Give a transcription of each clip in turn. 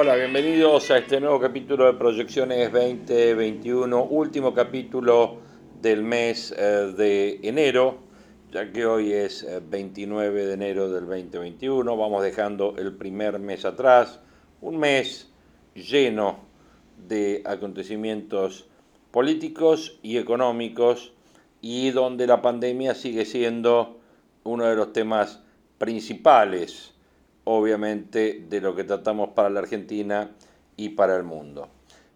Hola, bienvenidos a este nuevo capítulo de Proyecciones 2021, último capítulo del mes eh, de enero, ya que hoy es 29 eh, de enero del 2021, vamos dejando el primer mes atrás, un mes lleno de acontecimientos políticos y económicos y donde la pandemia sigue siendo uno de los temas principales obviamente, de lo que tratamos para la Argentina y para el mundo.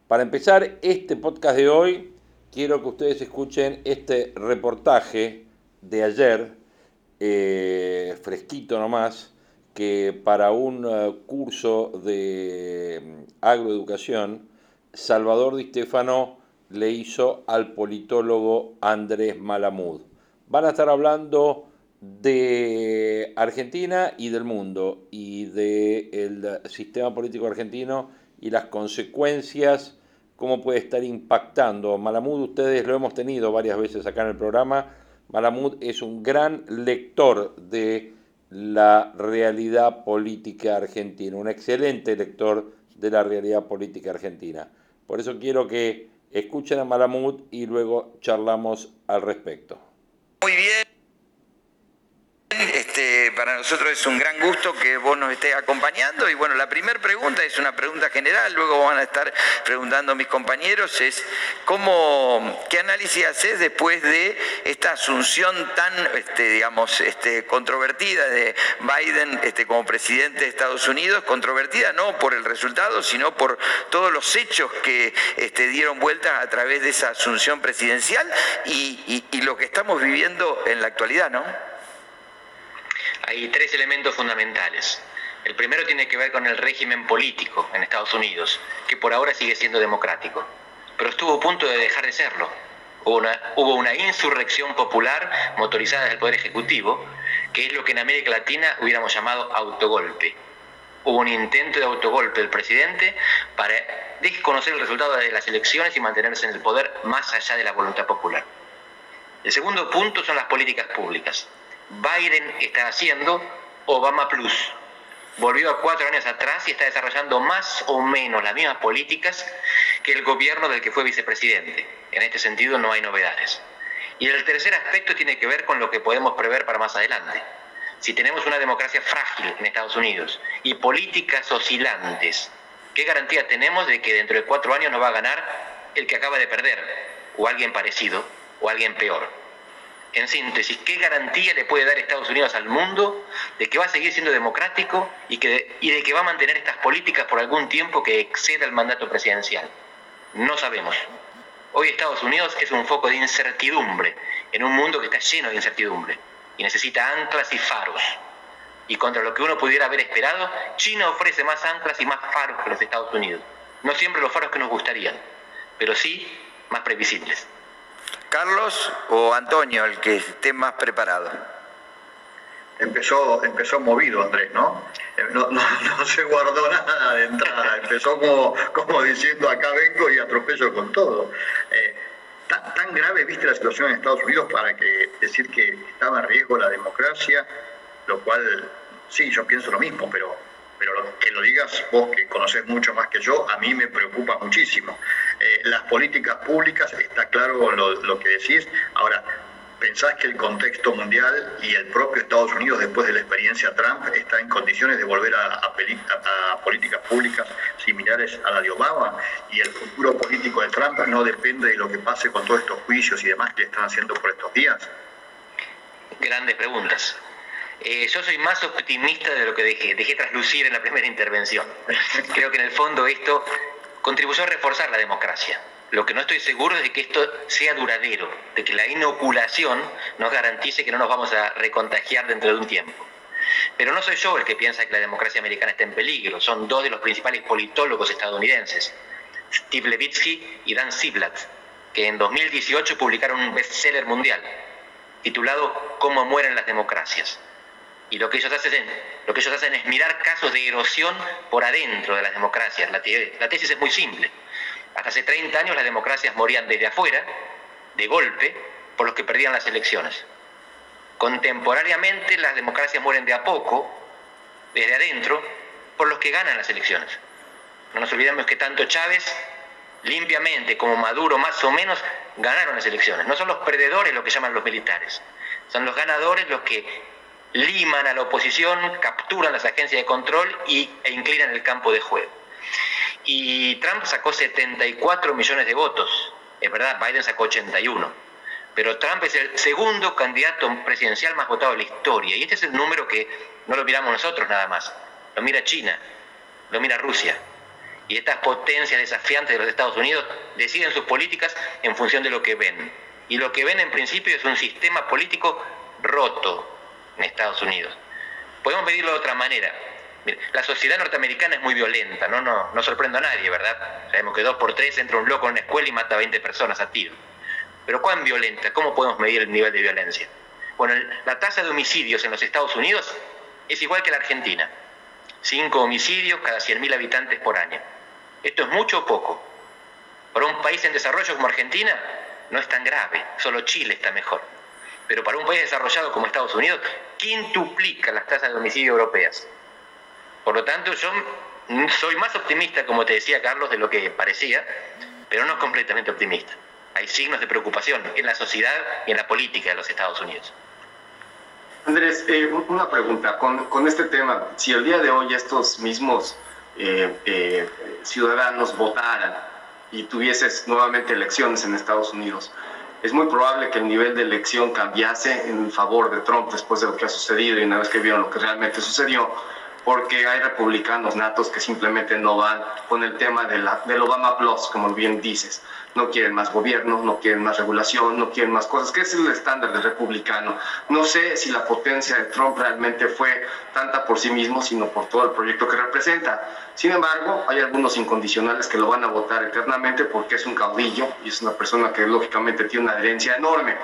Para empezar este podcast de hoy, quiero que ustedes escuchen este reportaje de ayer, eh, fresquito nomás, que para un eh, curso de mm, agroeducación, Salvador Di Stefano le hizo al politólogo Andrés Malamud. Van a estar hablando de Argentina y del mundo y del sistema político argentino y las consecuencias, cómo puede estar impactando. Malamud, ustedes lo hemos tenido varias veces acá en el programa, Malamud es un gran lector de la realidad política argentina, un excelente lector de la realidad política argentina. Por eso quiero que escuchen a Malamud y luego charlamos al respecto. Muy bien para nosotros es un gran gusto que vos nos estés acompañando. Y bueno, la primera pregunta es una pregunta general, luego van a estar preguntando mis compañeros, es cómo, qué análisis haces después de esta asunción tan, este, digamos, este, controvertida de Biden este, como presidente de Estados Unidos, controvertida no por el resultado, sino por todos los hechos que este, dieron vueltas a través de esa asunción presidencial y lo que estamos viviendo en la actualidad, ¿no? Hay tres elementos fundamentales. El primero tiene que ver con el régimen político en Estados Unidos, que por ahora sigue siendo democrático, pero estuvo a punto de dejar de serlo. Hubo una, insurrección popular motorizada del Poder Ejecutivo, que es lo que en América Latina hubiéramos llamado autogolpe. Hubo un intento de autogolpe del presidente para desconocer el resultado de las elecciones y mantenerse en el poder más allá de la voluntad popular. El segundo punto son las políticas públicas. Biden está haciendo Obama Plus. Volvió a cuatro años atrás y está desarrollando más o menos las mismas políticas que el gobierno del que fue vicepresidente. En este sentido no hay novedades. Y el tercer aspecto tiene que ver con lo que podemos prever para más adelante. Si tenemos una democracia frágil en Estados Unidos y políticas oscilantes, ¿qué garantía tenemos de que dentro de cuatro años no va a ganar el que acaba de perder, o alguien parecido, o alguien peor? En síntesis, ¿qué garantía le puede dar Estados Unidos al mundo de que va a seguir siendo democrático y, que, y de que va a mantener estas políticas por algún tiempo que exceda el mandato presidencial? No sabemos. Hoy Estados Unidos es un foco de incertidumbre en un mundo que está lleno de incertidumbre y necesita anclas y faros. Y contra lo que uno pudiera haber esperado, China ofrece más anclas y más faros que los Estados Unidos. No siempre los faros que nos gustarían, pero sí más previsibles. Carlos o Antonio, el que esté más preparado. Empezó, empezó movido Andrés, ¿no? Eh, no, se guardó nada de entrada, empezó como, como diciendo acá vengo y atropello con todo. Eh, tan, tan, grave viste la situación en Estados Unidos para que decir que estaba en riesgo la democracia, lo cual sí, yo pienso lo mismo, pero pero que lo digas vos que conoces mucho más que yo, a mí me preocupa muchísimo. Eh, las políticas públicas, está claro lo, que decís. Ahora, ¿pensás que el contexto mundial y el propio Estados Unidos, después de la experiencia Trump, está en condiciones de volver a, políticas públicas similares a la de Obama? Y el futuro político de Trump no depende de lo que pase con todos estos juicios y demás que están haciendo por estos días. Grandes preguntas. Eh, yo soy más optimista de lo que dejé, dejé traslucir en la primera intervención. Creo que en el fondo esto contribuyó a reforzar la democracia. Lo que no estoy seguro es de que esto sea duradero, de que la inoculación nos garantice que no nos vamos a recontagiar dentro de un tiempo. Pero no soy yo el que piensa que la democracia americana está en peligro, son dos de los principales politólogos estadounidenses, Steve Levitsky y Dan Ziblatt, que en 2018 publicaron un bestseller mundial titulado Cómo mueren las democracias. Y lo que ellos hacen, es mirar casos de erosión por adentro de las democracias. La tesis es muy simple. Hasta hace 30 años las democracias morían desde afuera, de golpe, por los que perdían las elecciones. Contemporáneamente las democracias mueren de a poco, desde adentro, por los que ganan las elecciones. No nos olvidemos que tanto Chávez, limpiamente, como Maduro, más o menos, ganaron las elecciones. No son los perdedores lo que llaman los militares, son los ganadores los que liman a la oposición, capturan las agencias de control y, e inclinan el campo de juego. Y Trump sacó 74 millones de votos. Es verdad, Biden sacó 81. Pero Trump es el segundo candidato presidencial más votado de la historia. Y este es el número que no lo miramos nosotros nada más. Lo mira China, lo mira Rusia. Y estas potencias desafiantes de los Estados Unidos deciden sus políticas en función de lo que ven. Y lo que ven en principio es un sistema político roto en Estados Unidos. Podemos pedirlo de otra manera la sociedad norteamericana es muy violenta, ¿no? No, no a nadie, ¿verdad? Sabemos que dos por tres entra un loco en una escuela y mata a 20 personas a tiro. Pero ¿cuán violenta? ¿Cómo podemos medir el nivel de violencia? Bueno, la tasa de homicidios en los Estados Unidos es igual que la Argentina. Cinco homicidios cada 100.000 habitantes por año. ¿Esto es mucho o poco? Para un país en desarrollo como Argentina no es tan grave, solo Chile está mejor. Pero para un país desarrollado como Estados Unidos, quintuplica las tasas de homicidio europeas. Por lo tanto, yo soy más optimista, como te decía Carlos, de lo que parecía, pero no completamente optimista. Hay signos de preocupación en la sociedad y en la política de los Estados Unidos. Andrés, eh, una pregunta. Con, este tema, si el día de hoy estos mismos eh, eh, ciudadanos votaran y tuvieses nuevamente elecciones en Estados Unidos, es muy probable que el nivel de elección cambiase en favor de Trump después de lo que ha sucedido y una vez que vieron lo que realmente sucedió porque hay republicanos natos que simplemente no van con el tema de la, del Obama Plus, como bien dices. No quieren más gobierno, no quieren más regulación, no quieren más cosas, que es el estándar del republicano. No sé si la potencia de Trump realmente fue tanta por sí mismo, sino por todo el proyecto que representa. Sin embargo, hay algunos incondicionales que lo van a votar eternamente porque es un caudillo y es una persona que lógicamente tiene una adherencia enorme.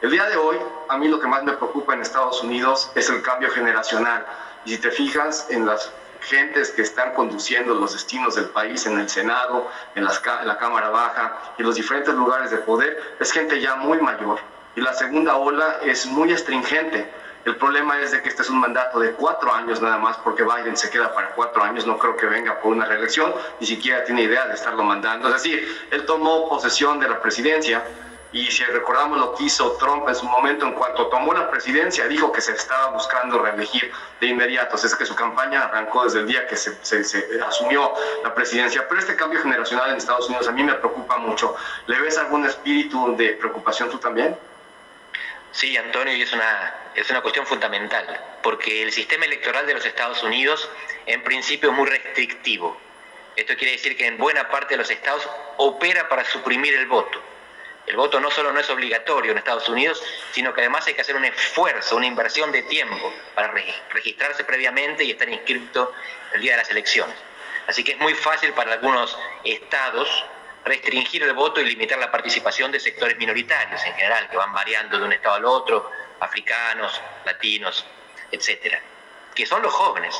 El día de hoy, a mí lo que más me preocupa en Estados Unidos es el cambio generacional y si te fijas en las gentes que están conduciendo los destinos del país en el Senado, en, la Cámara Baja y en los diferentes lugares de poder, es gente ya muy mayor. Y la segunda ola es muy astringente. El problema es de que este es un mandato de cuatro años nada más, porque Biden se queda para cuatro años, no creo que venga por una reelección, ni siquiera tiene idea de estarlo mandando. Es decir, él tomó posesión de la presidencia y si recordamos lo que hizo Trump en su momento, en cuanto tomó la presidencia, dijo que se estaba buscando reelegir de inmediato. es que su campaña arrancó desde el día que se, asumió la presidencia. Pero este cambio generacional en Estados Unidos a mí me preocupa mucho. ¿Le ves algún espíritu de preocupación tú también? Sí, Antonio, y es una, es una cuestión fundamental, porque el sistema electoral de los Estados Unidos en principio es muy restrictivo. Esto quiere decir que en buena parte de los estados opera para suprimir el voto. El voto no solo no es obligatorio en Estados Unidos, sino que además hay que hacer un esfuerzo, una inversión de tiempo para registrarse previamente y estar inscrito el día de las elecciones. Así que es muy fácil para algunos estados restringir el voto y limitar la participación de sectores minoritarios en general, que van variando de un estado al otro, africanos, latinos, etcétera, que son los jóvenes,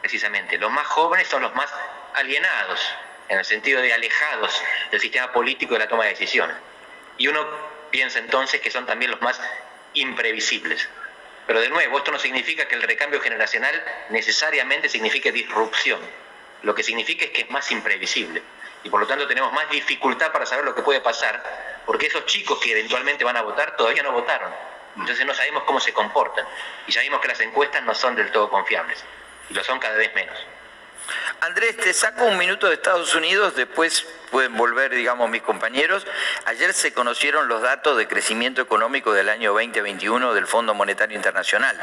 precisamente. Los más jóvenes son los más alienados, en el sentido de alejados del sistema político de la toma de decisiones. Y uno piensa entonces que son también los más imprevisibles. Pero de nuevo, esto no significa que el recambio generacional necesariamente signifique disrupción. Lo que significa es que es más imprevisible. Y por lo tanto tenemos más dificultad para saber lo que puede pasar, porque esos chicos que eventualmente van a votar todavía no votaron. Entonces no sabemos cómo se comportan. Y sabemos que las encuestas no son del todo confiables. Y lo son cada vez menos. Andrés, te saco un minuto de Estados Unidos, después pueden volver, digamos, mis compañeros. Ayer se conocieron los datos de crecimiento económico del año 2021 del Fondo Monetario Internacional.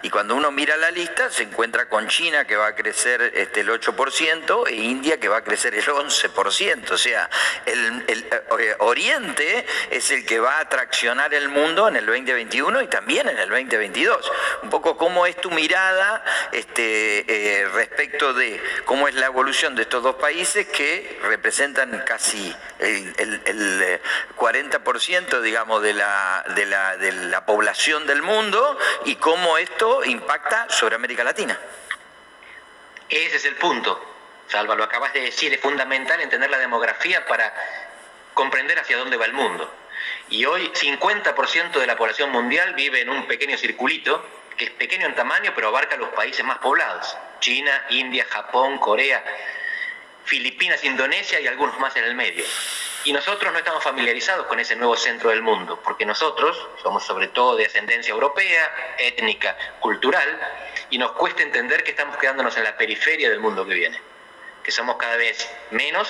Y cuando uno mira la lista, se encuentra con China que va a crecer este, el 8% e India que va a crecer el 11%. O sea, el, eh, Oriente es el que va a traccionar el mundo en el 2021 y también en el 2022. Un poco cómo es tu mirada este, eh, respecto de cómo es la evolución de estos dos países que representan casi el, 40% eh, digamos, de la, de, la, de la población del mundo y cómo esto impacta sobre América Latina. Ese es el punto. Salva, lo acabas de decir, es fundamental entender la demografía para comprender hacia dónde va el mundo. Y hoy 50% de la población mundial vive en un pequeño circulito, que es pequeño en tamaño, pero abarca los países más poblados. China, India, Japón, Corea, Filipinas, Indonesia y algunos más en el medio. Y nosotros no estamos familiarizados con ese nuevo centro del mundo, porque nosotros somos sobre todo de ascendencia europea, étnica, cultural, y nos cuesta entender que estamos quedándonos en la periferia del mundo que viene, que somos cada vez menos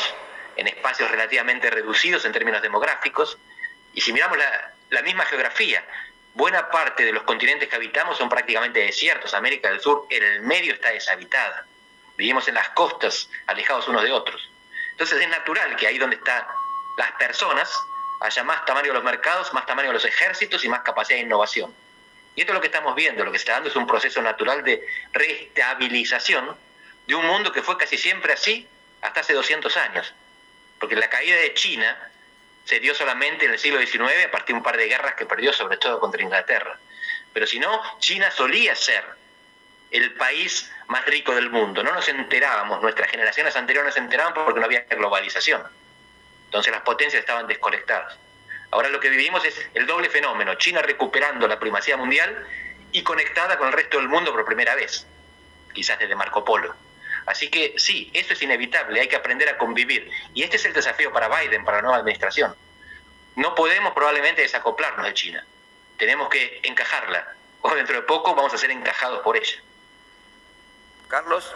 en espacios relativamente reducidos en términos demográficos, y si miramos la, misma geografía, buena parte de los continentes que habitamos son prácticamente desiertos, América del Sur en el medio está deshabitada, vivimos en las costas, alejados unos de otros. Entonces es natural que ahí donde están las personas haya más tamaño de los mercados, más tamaño de los ejércitos y más capacidad de innovación. Y esto es lo que estamos viendo, lo que está dando es un proceso natural de reestabilización de un mundo que fue casi siempre así hasta hace 200 años. Porque la caída de China se dio solamente en el siglo XIX a partir de un par de guerras que perdió, sobre todo contra Inglaterra. Pero si no, China solía ser el país más rico del mundo. No nos enterábamos, nuestras generaciones anteriores no se enteraban porque no había globalización. Entonces las potencias estaban desconectadas. Ahora lo que vivimos es el doble fenómeno, China recuperando la primacía mundial y conectada con el resto del mundo por primera vez, quizás desde Marco Polo. Así que sí, eso es inevitable, hay que aprender a convivir. Y este es el desafío para Biden, para la nueva administración. No podemos probablemente desacoplarnos de China, tenemos que encajarla, o dentro de poco vamos a ser encajados por ella. Carlos.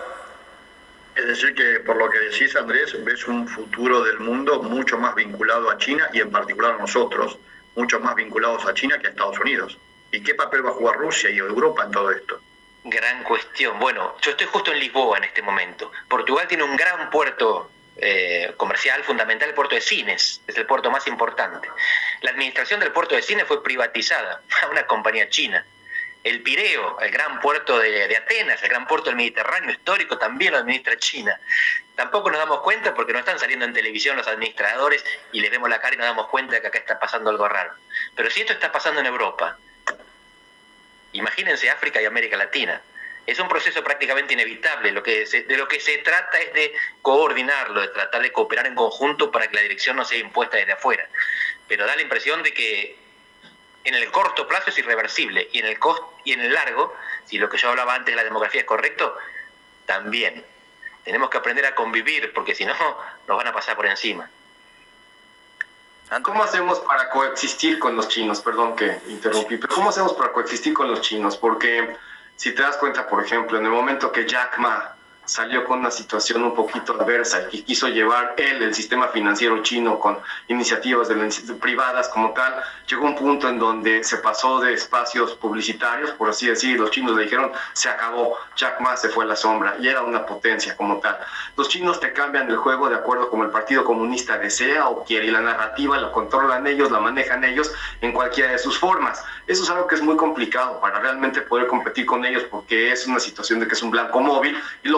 Es decir, que por lo que decís, Andrés, ves un futuro del mundo mucho más vinculado a China y en particular a nosotros, mucho más vinculados a China que a Estados Unidos. ¿Y qué papel va a jugar Rusia y Europa en todo esto? Gran cuestión. Bueno, yo estoy justo en Lisboa en este momento. Portugal tiene un gran puerto eh, comercial fundamental, el puerto de Cines, es el puerto más importante. La administración del puerto de Cines fue privatizada a una compañía china el Pireo, el gran puerto de, Atenas, el gran puerto del Mediterráneo histórico, también lo administra China. Tampoco nos damos cuenta porque no están saliendo en televisión los administradores y les vemos la cara y nos damos cuenta de que acá está pasando algo raro. Pero si esto está pasando en Europa, imagínense África y América Latina. Es un proceso prácticamente inevitable. Lo que de lo que se trata es de coordinarlo, de tratar de cooperar en conjunto para que la dirección no sea impuesta desde afuera. Pero da la impresión de que en el corto plazo es irreversible y en el y en el largo, si lo que yo hablaba antes de la demografía es correcto, también. Tenemos que aprender a convivir porque si no nos van a pasar por encima. ¿Cómo hacemos para coexistir con los chinos? Perdón que interrumpí, pero ¿cómo hacemos para coexistir con los chinos? Porque si te das cuenta, por ejemplo, en el momento que Jack Ma salió con una situación un poquito adversa y quiso llevar él el sistema financiero chino con iniciativas de, privadas como tal, llegó un punto en donde se pasó de espacios publicitarios, por así decir, los chinos le dijeron, se acabó, Jack Ma se fue a la sombra y era una potencia como tal. Los chinos te cambian el juego de acuerdo como el Partido Comunista desea o quiere y la narrativa la controlan ellos, la manejan ellos en cualquiera de sus formas. Eso es algo que es muy complicado para realmente poder competir con ellos porque es una situación de que es un blanco móvil y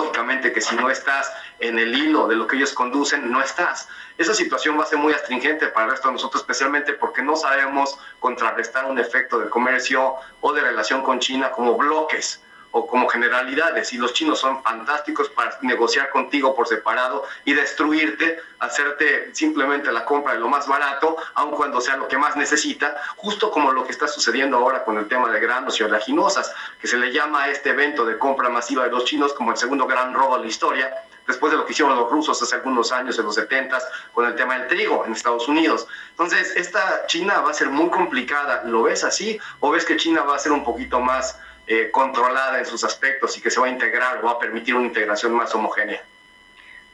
que si no estás en el hilo de lo que ellos conducen, no estás. Esa situación va a ser muy astringente para el resto de nosotros, especialmente porque no sabemos contrarrestar un efecto de comercio o de relación con China como bloques o como generalidades. Y los chinos son fantásticos para negociar contigo por separado y destruirte, hacerte simplemente la compra de lo más barato, aun cuando sea lo que más necesita, justo como lo que está sucediendo ahora con el tema de granos y oleaginosas, que se le llama a este evento de compra masiva de los chinos como el segundo gran robo de la historia, después de lo que hicieron los rusos hace algunos años, en los 70, con el tema del trigo en Estados Unidos. Entonces, esta China va a ser muy complicada. ¿Lo ves así? ¿O ves que China va a ser un poquito más eh, controlada en sus aspectos y que se va a integrar o va a permitir una integración más homogénea.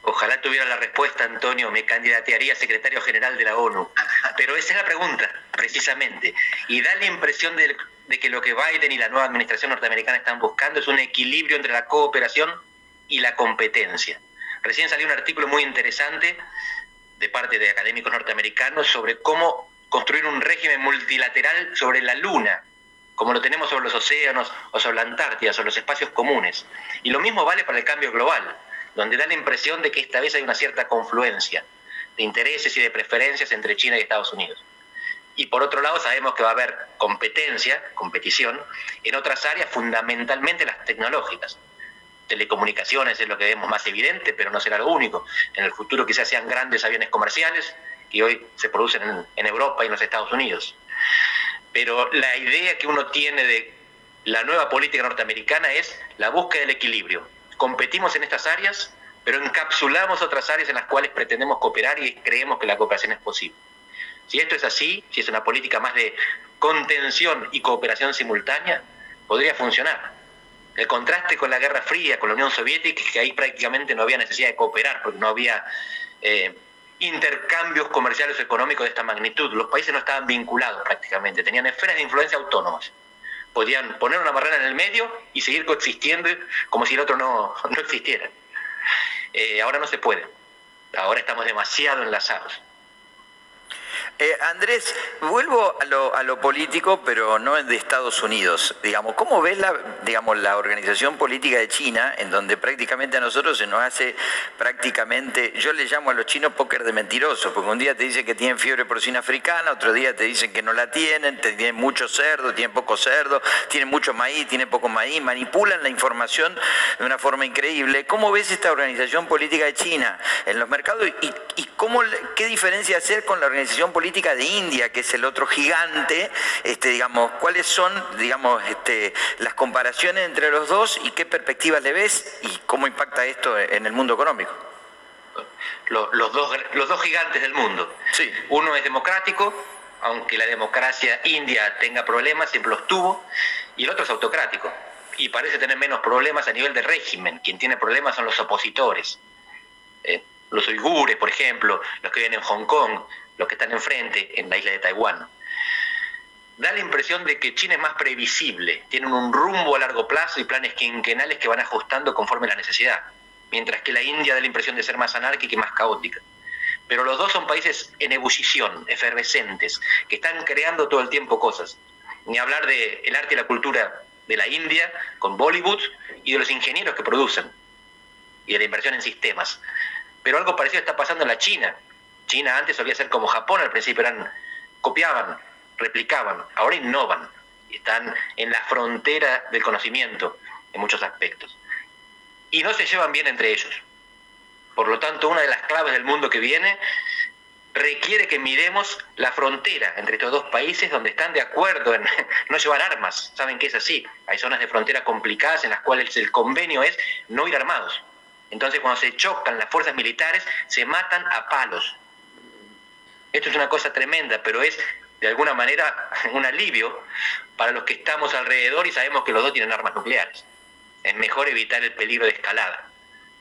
Ojalá tuviera la respuesta, Antonio, me candidatearía a secretario general de la ONU. Pero esa es la pregunta, precisamente. Y da la impresión de, que lo que Biden y la nueva administración norteamericana están buscando es un equilibrio entre la cooperación y la competencia. Recién salió un artículo muy interesante de parte de académicos norteamericanos sobre cómo construir un régimen multilateral sobre la Luna, como lo tenemos sobre los océanos o sobre la Antártida, sobre los espacios comunes. Y lo mismo vale para el cambio global donde da la impresión de que esta vez hay una cierta confluencia de intereses y de preferencias entre China y Estados Unidos. Y por otro lado sabemos que va a haber competencia, competición, en otras áreas, fundamentalmente las tecnológicas. Telecomunicaciones es lo que vemos más evidente, pero no será lo único. En el futuro quizás sean grandes aviones comerciales que hoy se producen en, en Europa y en los Estados Unidos. Pero la idea que uno tiene de la nueva política norteamericana es la búsqueda del equilibrio competimos en estas áreas, pero encapsulamos otras áreas en las cuales pretendemos cooperar y creemos que la cooperación es posible. Si esto es así, si es una política más de contención y cooperación simultánea, podría funcionar. El contraste con la Guerra Fría, con la Unión Soviética, que ahí prácticamente no había necesidad de cooperar, porque no había eh, intercambios comerciales o económicos de esta magnitud. Los países no estaban vinculados prácticamente, tenían esferas de influencia autónomas podían poner una barrera en el medio y seguir coexistiendo como si el otro no, existiera. Eh, ahora no se puede. Ahora estamos demasiado enlazados. Eh, Andrés, vuelvo a lo, político, pero no de Estados Unidos. Digamos, ¿cómo ves la, digamos, la organización política de China, en donde prácticamente a nosotros se nos hace prácticamente, yo le llamo a los chinos póker de mentirosos, porque un día te dicen que tienen fiebre porcina africana, otro día te dicen que no la tienen, tienen mucho cerdo, tienen poco cerdo, tienen mucho maíz, tienen poco maíz, manipulan la información de una forma increíble. ¿Cómo ves esta organización política de China en los mercados y, qué diferencia hacer con la organización política de India, que es el otro gigante, este, digamos, ¿cuáles son, digamos, este, las comparaciones entre los dos y qué perspectivas le ves y cómo impacta esto en el mundo económico? Los, dos, los dos gigantes del mundo. Sí. Uno es democrático, aunque la democracia india tenga problemas, siempre los tuvo, y el otro es autocrático. Y parece tener menos problemas a nivel de régimen. Quien tiene problemas son los opositores. Eh, los uigures, por ejemplo, los que viven en Hong Kong, los que están enfrente en la isla de Taiwán. Da la impresión de que China es más previsible, tienen un rumbo a largo plazo y planes quinquenales que van ajustando conforme la necesidad, mientras que la India da la impresión de ser más anárquica y más caótica. Pero los dos son países en ebullición, efervescentes, que están creando todo el tiempo cosas. Ni hablar del el arte y la cultura de la India con Bollywood y de los ingenieros que producen y de la inversión en sistemas. Pero algo parecido está pasando en la China, China antes solía ser como Japón, al principio eran, copiaban, replicaban, ahora innovan están en la frontera del conocimiento en muchos aspectos. Y no se llevan bien entre ellos. Por lo tanto, una de las claves del mundo que viene requiere que miremos la frontera entre estos dos países donde están de acuerdo en no llevar armas. Saben que es así. Hay zonas de frontera complicadas en las cuales el convenio es no ir armados. Entonces, cuando se chocan las fuerzas militares, se matan a palos. Esto es una cosa tremenda, pero es de alguna manera un alivio para los que estamos alrededor y sabemos que los dos tienen armas nucleares. Es mejor evitar el peligro de escalada.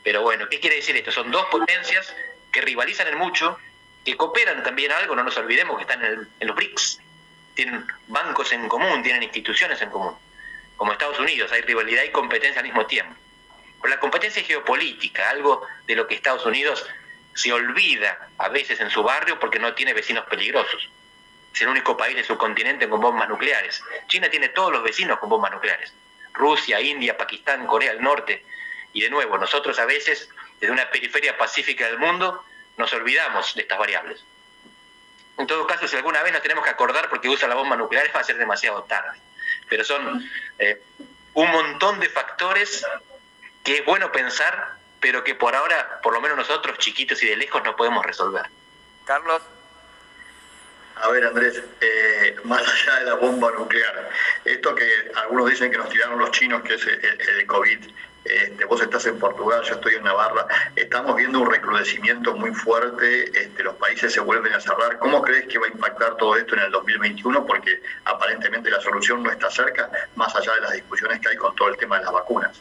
Pero bueno, ¿qué quiere decir esto? Son dos potencias que rivalizan en mucho, que cooperan también algo, no nos olvidemos que están en, en los BRICS. Tienen bancos en común, tienen instituciones en común. Como Estados Unidos, hay rivalidad y competencia al mismo tiempo. Pero la competencia es geopolítica, algo de lo que Estados Unidos se olvida a veces en su barrio porque no tiene vecinos peligrosos. Es el único país de su continente con bombas nucleares. China tiene todos los vecinos con bombas nucleares. Rusia, India, Pakistán, Corea del Norte. Y de nuevo, nosotros a veces, desde una periferia pacífica del mundo, nos olvidamos de estas variables. En todo caso, si alguna vez nos tenemos que acordar porque usa la bomba nuclear, va a ser demasiado tarde. Pero son eh, un montón de factores que es bueno pensar pero que por ahora, por lo menos nosotros, chiquitos y de lejos, no podemos resolver. Carlos. A ver, Andrés, eh, más allá de la bomba nuclear, esto que algunos dicen que nos tiraron los chinos, que es el, COVID, este, vos estás en Portugal, yo estoy en Navarra, estamos viendo un recrudecimiento muy fuerte, este, los países se vuelven a cerrar. ¿Cómo crees que va a impactar todo esto en el 2021? Porque aparentemente la solución no está cerca, más allá de las discusiones que hay con todo el tema de las vacunas.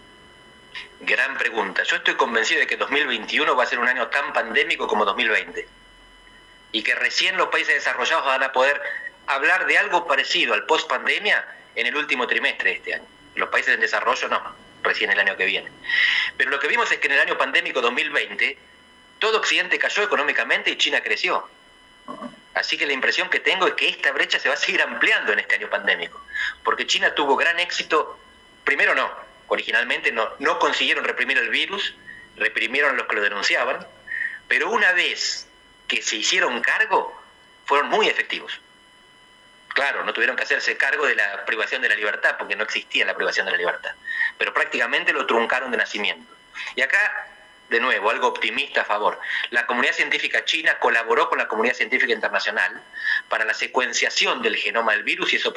Gran pregunta. Yo estoy convencido de que 2021 va a ser un año tan pandémico como 2020. Y que recién los países desarrollados van a poder hablar de algo parecido al post pandemia en el último trimestre de este año. Los países en desarrollo no, recién el año que viene. Pero lo que vimos es que en el año pandémico 2020 todo Occidente cayó económicamente y China creció. Así que la impresión que tengo es que esta brecha se va a seguir ampliando en este año pandémico, porque China tuvo gran éxito, primero no, originalmente no, no consiguieron reprimir el virus, reprimieron a los que lo denunciaban, pero una vez que se hicieron cargo, fueron muy efectivos. Claro, no tuvieron que hacerse cargo de la privación de la libertad, porque no existía la privación de la libertad, pero prácticamente lo truncaron de nacimiento. Y acá de nuevo, algo optimista a favor. La comunidad científica china colaboró con la comunidad científica internacional para la secuenciación del genoma del virus y eso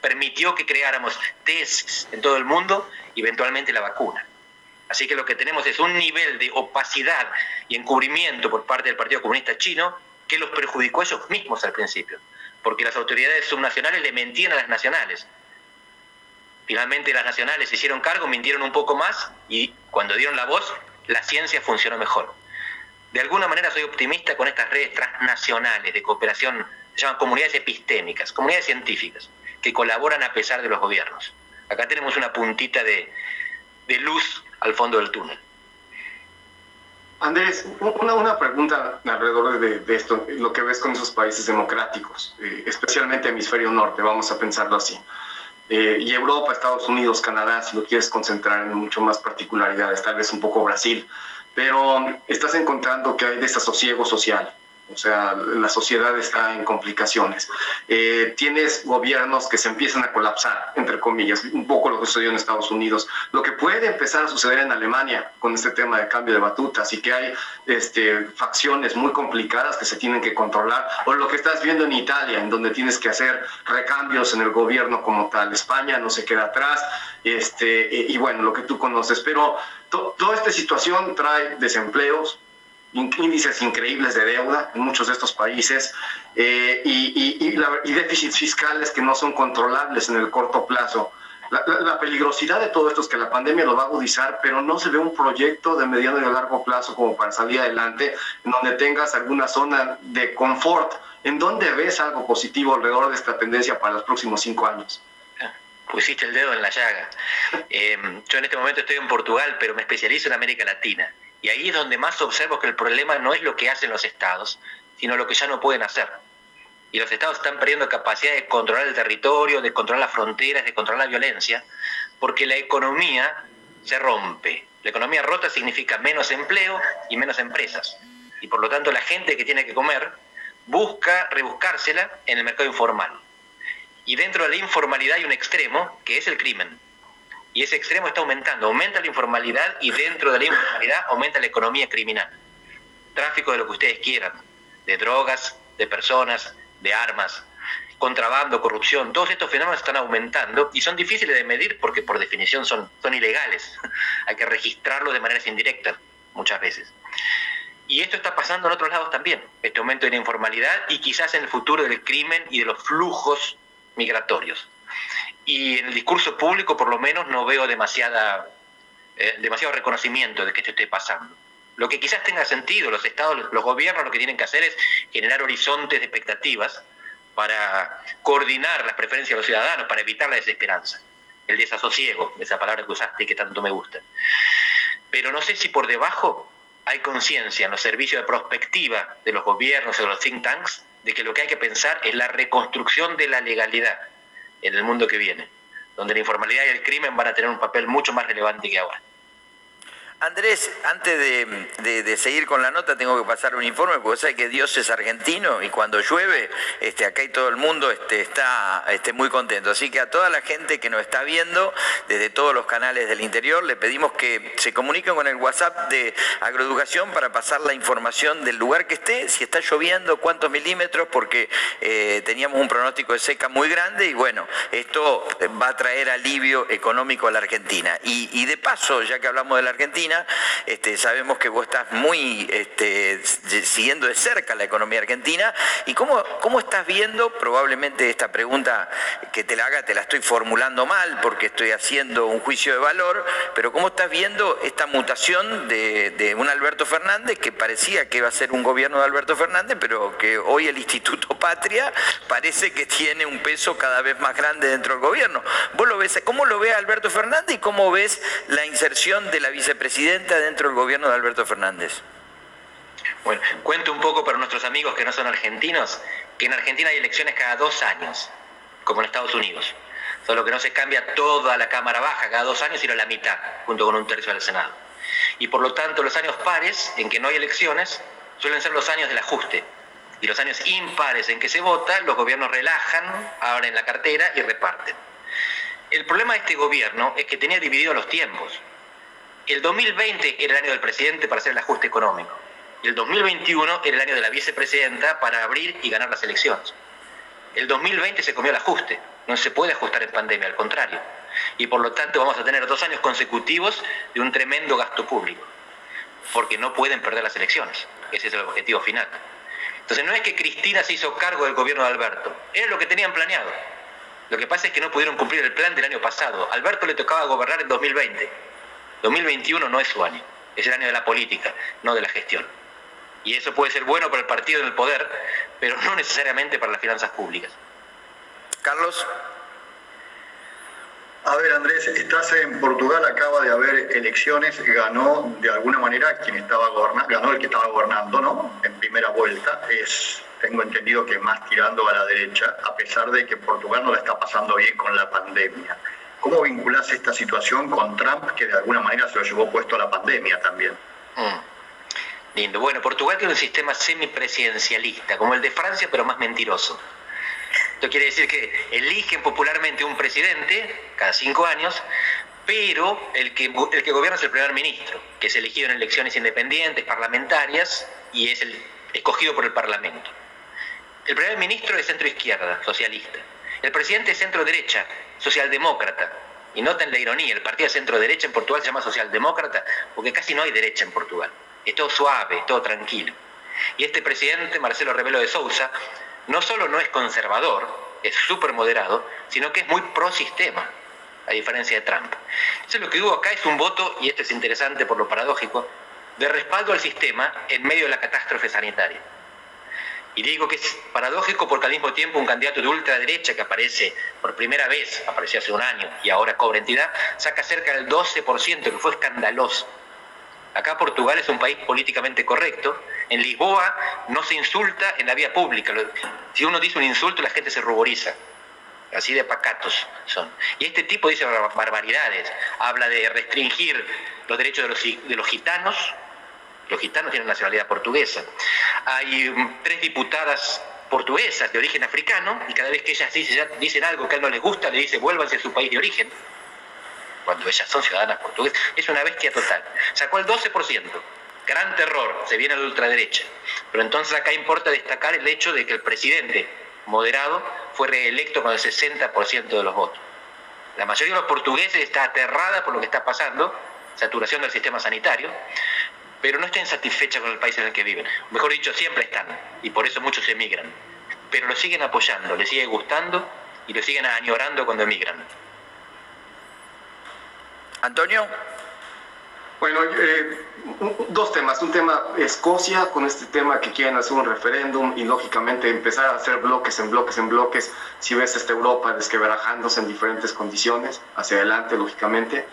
permitió que creáramos tests en todo el mundo y eventualmente la vacuna. Así que lo que tenemos es un nivel de opacidad y encubrimiento por parte del Partido Comunista Chino que los perjudicó a ellos mismos al principio, porque las autoridades subnacionales le mentían a las nacionales. Finalmente las nacionales se hicieron cargo, mintieron un poco más y cuando dieron la voz la ciencia funcionó mejor. De alguna manera soy optimista con estas redes transnacionales de cooperación, se llaman comunidades epistémicas, comunidades científicas, que colaboran a pesar de los gobiernos. Acá tenemos una puntita de, luz al fondo del túnel. Andrés, una, pregunta alrededor de, esto, lo que ves con esos países democráticos, eh, especialmente hemisferio norte, vamos a pensarlo así. Eh, y Europa, Estados Unidos, Canadá, si lo quieres concentrar en mucho más particularidades, tal vez un poco Brasil, pero estás encontrando que hay desasosiego social o sea, la sociedad está en complicaciones. Eh, tienes gobiernos que se empiezan a colapsar, entre comillas, un poco lo que sucedió en Estados Unidos, lo que puede empezar a suceder en Alemania con este tema de cambio de batutas y que hay este, facciones muy complicadas que se tienen que controlar, o lo que estás viendo en Italia, en donde tienes que hacer recambios en el gobierno como tal. España no se queda atrás, este, y, bueno, lo que tú conoces, pero toda esta situación trae desempleos, índices increíbles de deuda en muchos de estos países eh, y, déficits fiscales que no son controlables en el corto plazo. La, peligrosidad de todo esto es que la pandemia lo va a agudizar, pero no se ve un proyecto de mediano y de largo plazo como para salir adelante, en donde tengas alguna zona de confort. ¿En donde ves algo positivo alrededor de esta tendencia para los próximos cinco años? Pusiste el dedo en la llaga. Eh, yo en este momento estoy en Portugal, pero me especializo en América Latina. Y ahí es donde más observo que el problema no es lo que hacen los estados, sino lo que ya no pueden hacer. Y los estados están perdiendo capacidad de controlar el territorio, de controlar las fronteras, de controlar la violencia, porque la economía se rompe. La economía rota significa menos empleo y menos empresas. Y por lo tanto la gente que tiene que comer busca rebuscársela en el mercado informal. Y dentro de la informalidad hay un extremo, que es el crimen y ese extremo está aumentando. Aumenta la informalidad y dentro de la informalidad aumenta la economía criminal. Tráfico de lo que ustedes quieran, de drogas, de personas, de armas, contrabando, corrupción, todos estos fenómenos están aumentando y son difíciles de medir porque por definición son, son ilegales. Hay que registrarlos de maneras indirectas muchas veces. Y esto está pasando en otros lados también, este aumento de la informalidad y quizás en el futuro del crimen y de los flujos migratorios y en el discurso público por lo menos no veo demasiada, eh, demasiado reconocimiento de que esto esté pasando. Lo que quizás tenga sentido, los estados, los gobiernos lo que tienen que hacer es generar horizontes de expectativas para coordinar las preferencias de los ciudadanos, para evitar la desesperanza, el desasosiego, esa palabra que usaste y que tanto me gusta. Pero no sé si por debajo hay conciencia en los servicios de prospectiva de los gobiernos o de los think tanks de que lo que hay que pensar es la reconstrucción de la legalidad en el mundo que viene, donde la informalidad y el crimen van a tener un papel mucho más relevante que ahora. Andrés, antes de, seguir con la nota, tengo que pasar un informe, porque sabes que Dios es argentino y cuando llueve, este, acá y todo el mundo este, está este, muy contento. Así que a toda la gente que nos está viendo desde todos los canales del interior, le pedimos que se comuniquen con el WhatsApp de Agroeducación para pasar la información del lugar que esté, si está lloviendo, cuántos milímetros, porque eh, teníamos un pronóstico de seca muy grande y bueno, esto va a traer alivio económico a la Argentina. y de paso, ya que hablamos de la Argentina, Este, sabemos que vos estás muy este, siguiendo de cerca la economía argentina. ¿Y cómo, cómo estás viendo, probablemente esta pregunta que te la haga, te la estoy formulando mal porque estoy haciendo un juicio de valor, pero cómo estás viendo esta mutación de, un Alberto Fernández que parecía que iba a ser un gobierno de Alberto Fernández, pero que hoy el Instituto Patria parece que tiene un peso cada vez más grande dentro del gobierno. ¿Vos lo ves? ¿Cómo lo ve Alberto Fernández y cómo ves la inserción de la vicepresidenta dentro del gobierno de Alberto Fernández? Bueno, cuento un poco para nuestros amigos que no son argentinos, que en Argentina hay elecciones cada dos años, como en Estados Unidos. Solo que no se cambia toda la Cámara Baja cada dos años, sino la mitad, junto con un tercio del Senado. Y por lo tanto, los años pares, en que no hay elecciones, suelen ser los años del ajuste. Y los años impares en que se vota, los gobiernos relajan, abren la cartera y reparten. El problema de este gobierno es que tenía divididos los tiempos. El 2020 era el año del presidente para hacer el ajuste económico. El 2021 era el año de la vicepresidenta para abrir y ganar las elecciones. El 2020 se comió el ajuste. No se puede ajustar en pandemia, al contrario. Y por lo tanto vamos a tener dos años consecutivos de un tremendo gasto público. Porque no pueden perder las elecciones. Ese es el objetivo final. Entonces no es que Cristina se hizo cargo del gobierno de Alberto. Era lo que tenían planeado. Lo que pasa es que no pudieron cumplir el plan del año pasado. Alberto le tocaba gobernar en 2020. 2021 no es su año. Es el año de la política, no de la gestión. Y eso puede ser bueno para el partido en el poder, pero no necesariamente para las finanzas públicas. Carlos. A ver, Andrés, estás en Portugal, acaba de haber elecciones, ganó de alguna manera quien estaba gobernando, ganó el que estaba gobernando, ¿no? En primera vuelta, es, tengo entendido que más tirando a la derecha, a pesar de que Portugal no la está pasando bien con la pandemia. ¿Cómo vinculás esta situación con Trump, que de alguna manera se lo llevó puesto a la pandemia también? Mm. Lindo. Bueno, Portugal tiene un sistema semipresidencialista, como el de Francia, pero más mentiroso. Esto quiere decir que eligen popularmente un presidente cada cinco años, pero el que, el que gobierna es el primer ministro, que es elegido en elecciones independientes, parlamentarias, y es el escogido por el Parlamento. El primer ministro es centro izquierda, socialista. El presidente es centro derecha, socialdemócrata. Y noten la ironía, el partido de centro derecha en Portugal se llama socialdemócrata porque casi no hay derecha en Portugal es todo suave, todo tranquilo. Y este presidente, Marcelo Rebelo de Sousa, no solo no es conservador, es súper moderado, sino que es muy pro sistema, a diferencia de Trump. Entonces lo que hubo acá es un voto, y esto es interesante por lo paradójico, de respaldo al sistema en medio de la catástrofe sanitaria. Y digo que es paradójico porque al mismo tiempo un candidato de ultraderecha que aparece por primera vez, apareció hace un año y ahora cobra entidad, saca cerca del 12%, que fue escandaloso. Acá Portugal es un país políticamente correcto. En Lisboa no se insulta en la vía pública. Si uno dice un insulto, la gente se ruboriza. Así de pacatos son. Y este tipo dice barbaridades. Habla de restringir los derechos de los, de los gitanos. Los gitanos tienen nacionalidad portuguesa. Hay tres diputadas portuguesas de origen africano y cada vez que ellas dicen, dicen algo que a él no les gusta, le dice vuélvanse a su país de origen cuando ellas son ciudadanas portuguesas, es una bestia total. Sacó el 12%. Gran terror, se viene a la ultraderecha. Pero entonces acá importa destacar el hecho de que el presidente moderado fue reelecto con el 60% de los votos. La mayoría de los portugueses está aterrada por lo que está pasando, saturación del sistema sanitario, pero no están satisfechas con el país en el que viven. Mejor dicho, siempre están, y por eso muchos emigran. Pero lo siguen apoyando, les sigue gustando y lo siguen añorando cuando emigran. Antonio. Bueno, eh, dos temas. Un tema Escocia, con este tema que quieren hacer un referéndum y lógicamente empezar a hacer bloques en bloques en bloques. Si ves esta Europa desquebrajándose en diferentes condiciones, hacia adelante, lógicamente.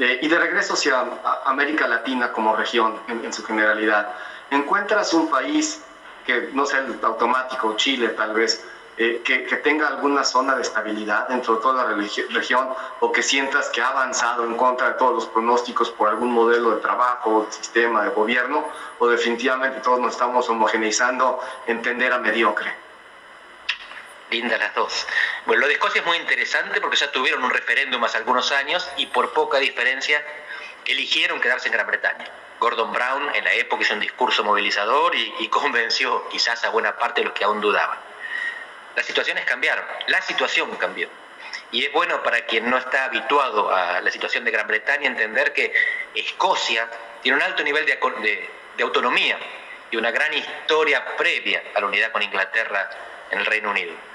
Eh, y de regreso hacia América Latina como región en, su generalidad. Encuentras un país que no sea el automático, Chile tal vez, eh, que, tenga alguna zona de estabilidad dentro de toda la región o que sientas que ha avanzado en contra de todos los pronósticos por algún modelo de trabajo, sistema, de gobierno, o definitivamente todos nos estamos homogeneizando en tender a mediocre. Linda las dos. Bueno, lo de Escocia es muy interesante porque ya tuvieron un referéndum hace algunos años y por poca diferencia eligieron quedarse en Gran Bretaña. Gordon Brown en la época hizo un discurso movilizador y, y convenció quizás a buena parte de los que aún dudaban. Las situaciones cambiaron, la situación cambió. Y es bueno para quien no está habituado a la situación de Gran Bretaña entender que Escocia tiene un alto nivel de, de autonomía y una gran historia previa a la unidad con Inglaterra en el Reino Unido.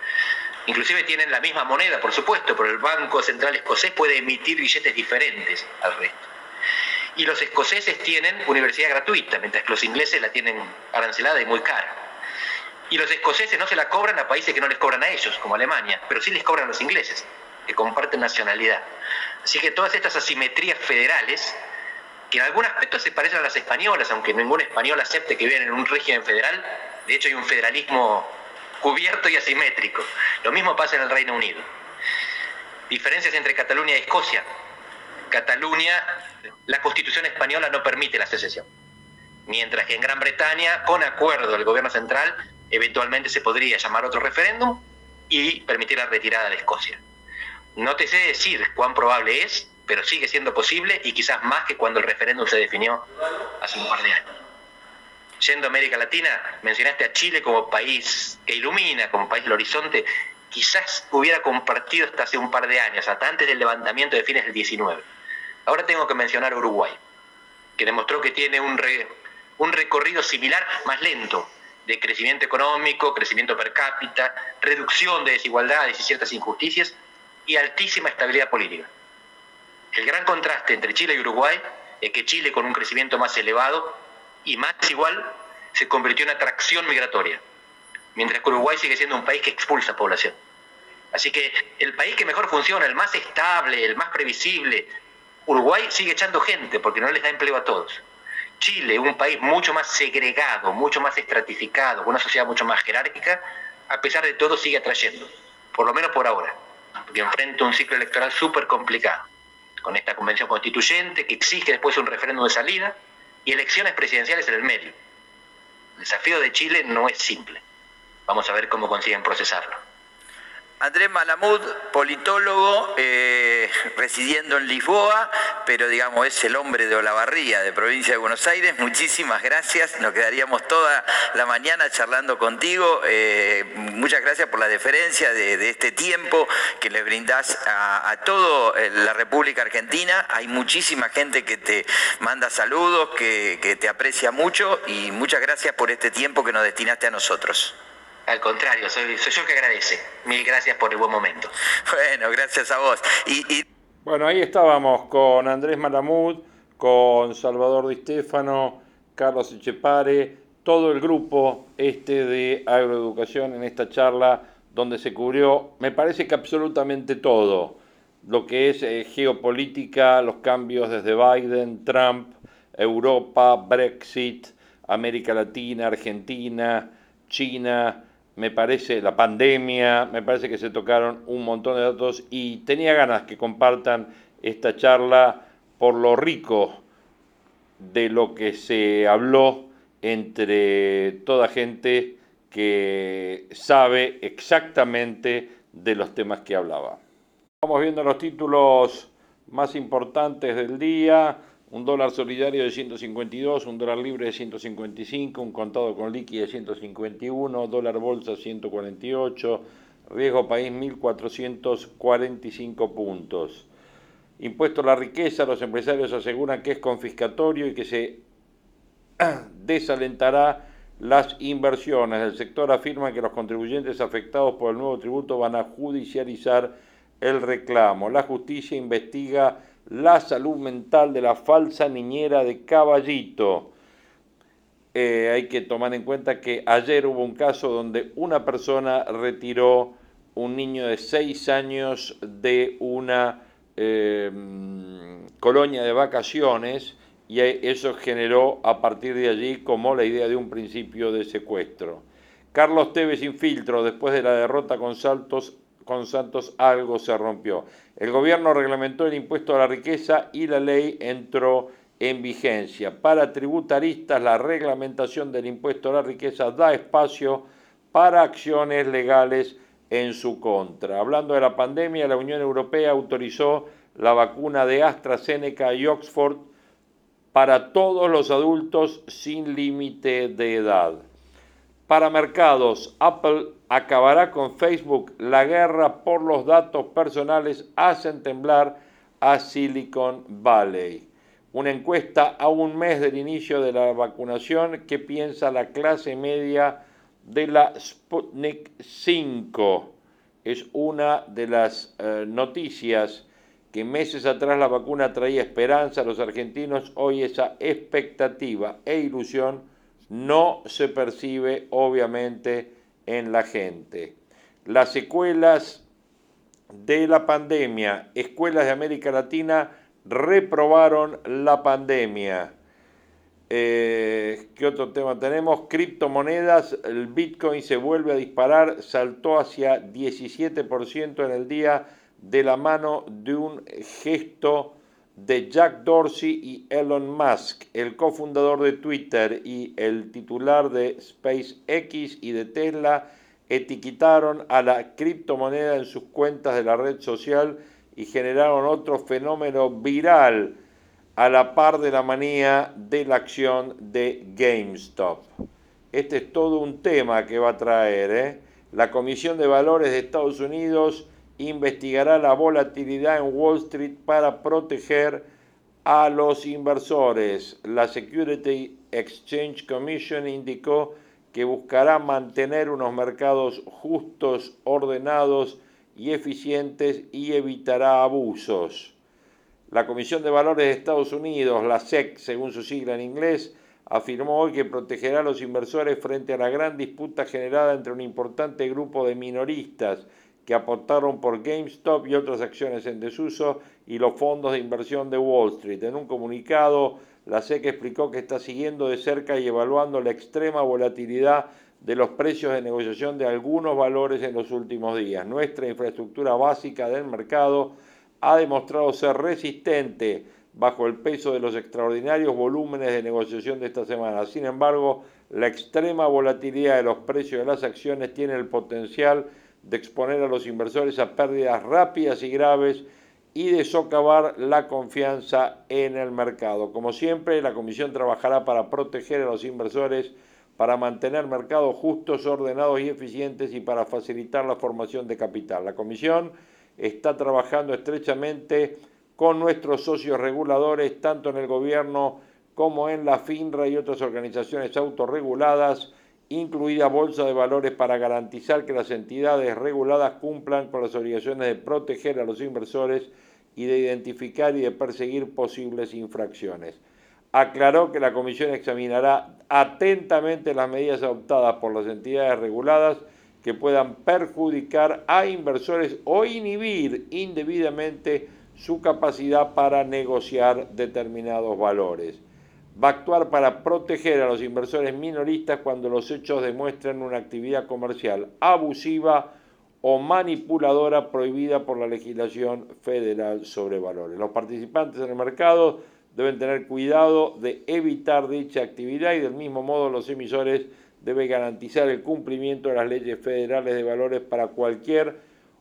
Inclusive tienen la misma moneda, por supuesto, pero el Banco Central Escocés puede emitir billetes diferentes al resto. Y los escoceses tienen universidad gratuita, mientras que los ingleses la tienen arancelada y muy cara. Y los escoceses no se la cobran a países que no les cobran a ellos, como Alemania, pero sí les cobran a los ingleses, que comparten nacionalidad. Así que todas estas asimetrías federales, que en algún aspecto se parecen a las españolas, aunque ningún español acepte que viven en un régimen federal, de hecho hay un federalismo cubierto y asimétrico. Lo mismo pasa en el Reino Unido. Diferencias entre Cataluña y Escocia. Cataluña, la constitución española no permite la secesión. Mientras que en Gran Bretaña, con acuerdo del gobierno central, eventualmente se podría llamar otro referéndum y permitir la retirada de Escocia. No te sé decir cuán probable es, pero sigue siendo posible y quizás más que cuando el referéndum se definió hace un par de años. Yendo a América Latina, mencionaste a Chile como país que ilumina, como país del horizonte. Quizás hubiera compartido hasta hace un par de años, hasta antes del levantamiento de fines del 19. Ahora tengo que mencionar a Uruguay, que demostró que tiene un, un recorrido similar, más lento, de crecimiento económico, crecimiento per cápita, reducción de desigualdades y ciertas injusticias y altísima estabilidad política. El gran contraste entre Chile y Uruguay es que Chile con un crecimiento más elevado y más igual se convirtió en atracción migratoria, mientras que Uruguay sigue siendo un país que expulsa población. Así que el país que mejor funciona, el más estable, el más previsible, Uruguay sigue echando gente porque no les da empleo a todos. Chile, un país mucho más segregado, mucho más estratificado, una sociedad mucho más jerárquica, a pesar de todo sigue atrayendo, por lo menos por ahora, porque enfrenta un ciclo electoral súper complicado, con esta convención constituyente que exige después un referéndum de salida y elecciones presidenciales en el medio. El desafío de Chile no es simple. Vamos a ver cómo consiguen procesarlo. Andrés Malamud, politólogo, eh, residiendo en Lisboa, pero digamos es el hombre de Olavarría, de provincia de Buenos Aires. Muchísimas gracias, nos quedaríamos toda la mañana charlando contigo. Eh, muchas gracias por la deferencia de, este tiempo que le brindás a, toda eh, la República Argentina. Hay muchísima gente que te manda saludos, que, que te aprecia mucho y muchas gracias por este tiempo que nos destinaste a nosotros. Al contrario, soy, yo que agradece. Mil gracias por el buen momento. Bueno, gracias a vos. Y, Bueno, ahí estábamos con Andrés Malamud, con Salvador Di Stefano, Carlos Echepare, todo el grupo este de agroeducación en esta charla donde se cubrió, me parece que absolutamente todo, lo que es eh, geopolítica, los cambios desde Biden, Trump, Europa, Brexit, América Latina, Argentina, China, me parece, la pandemia, me parece que se tocaron un montón de datos y tenía ganas que compartan esta charla por lo rico de lo que se habló entre toda gente que sabe exactamente de los temas que hablaba. Vamos viendo los títulos más importantes del día un dólar solidario de 152, un dólar libre de 155, un contado con liqui de 151, dólar bolsa 148, riesgo país 1445 puntos. Impuesto a la riqueza, los empresarios aseguran que es confiscatorio y que se desalentará las inversiones. El sector afirma que los contribuyentes afectados por el nuevo tributo van a judicializar el reclamo. La justicia investiga la salud mental de la falsa niñera de Caballito. Eh, hay que tomar en cuenta que ayer hubo un caso donde una persona retiró un niño de 6 años de una em, colonia de vacaciones y eso generó a partir de allí como la idea de un principio de secuestro. Carlos Tevez infiltro después de la derrota con Saltos con Santos algo se rompió. El gobierno reglamentó el impuesto a la riqueza y la ley entró en vigencia. Para tributaristas, la reglamentación del impuesto a la riqueza da espacio para acciones legales en su contra. Hablando de la pandemia, la Unión Europea autorizó la vacuna de AstraZeneca y Oxford para todos los adultos sin límite de edad. Para mercados, Apple acabará con Facebook. La guerra por los datos personales hacen temblar a Silicon Valley. una encuesta a un mes del inicio de la vacunación, ¿qué piensa la clase media de la Sputnik 5? Es una de las eh, noticias que meses atrás la vacuna traía esperanza a los argentinos, hoy esa expectativa e ilusión no se percibe obviamente en la gente. Las secuelas de la pandemia, escuelas de América Latina reprobaron la pandemia. Eh, ¿Qué otro tema tenemos? Criptomonedas, el Bitcoin se vuelve a disparar, saltó hacia 17% en el día de la mano de un gesto de Jack Dorsey y Elon Musk, el cofundador de Twitter y el titular de SpaceX y de Tesla, etiquetaron a la criptomoneda en sus cuentas de la red social y generaron otro fenómeno viral a la par de la manía de la acción de GameStop. Este es todo un tema que va a traer. ¿eh? La Comisión de Valores de Estados Unidos investigará la volatilidad en Wall Street para proteger a los inversores. La Security Exchange Commission indicó que buscará mantener unos mercados justos, ordenados y eficientes y evitará abusos. La Comisión de Valores de Estados Unidos, la SEC, según su sigla en inglés, afirmó hoy que protegerá a los inversores frente a la gran disputa generada entre un importante grupo de minoristas que aportaron por GameStop y otras acciones en desuso y los fondos de inversión de Wall Street. En un comunicado, la SEC explicó que está siguiendo de cerca y evaluando la extrema volatilidad de los precios de negociación de algunos valores en los últimos días. Nuestra infraestructura básica del mercado ha demostrado ser resistente bajo el peso de los extraordinarios volúmenes de negociación de esta semana. Sin embargo, la extrema volatilidad de los precios de las acciones tiene el potencial de exponer a los inversores a pérdidas rápidas y graves y de socavar la confianza en el mercado. Como siempre, la Comisión trabajará para proteger a los inversores, para mantener mercados justos, ordenados y eficientes y para facilitar la formación de capital. La Comisión está trabajando estrechamente con nuestros socios reguladores, tanto en el gobierno como en la FINRA y otras organizaciones autorreguladas, incluida Bolsa de Valores, para garantizar que las entidades reguladas cumplan con las obligaciones de proteger a los inversores y de identificar y de perseguir posibles infracciones. Aclaró que la Comisión examinará atentamente las medidas adoptadas por las entidades reguladas que puedan perjudicar a inversores o inhibir indebidamente su capacidad para negociar determinados valores va a actuar para proteger a los inversores minoristas cuando los hechos demuestren una actividad comercial abusiva o manipuladora prohibida por la legislación federal sobre valores. Los participantes en el mercado deben tener cuidado de evitar dicha actividad y del mismo modo los emisores deben garantizar el cumplimiento de las leyes federales de valores para cualquier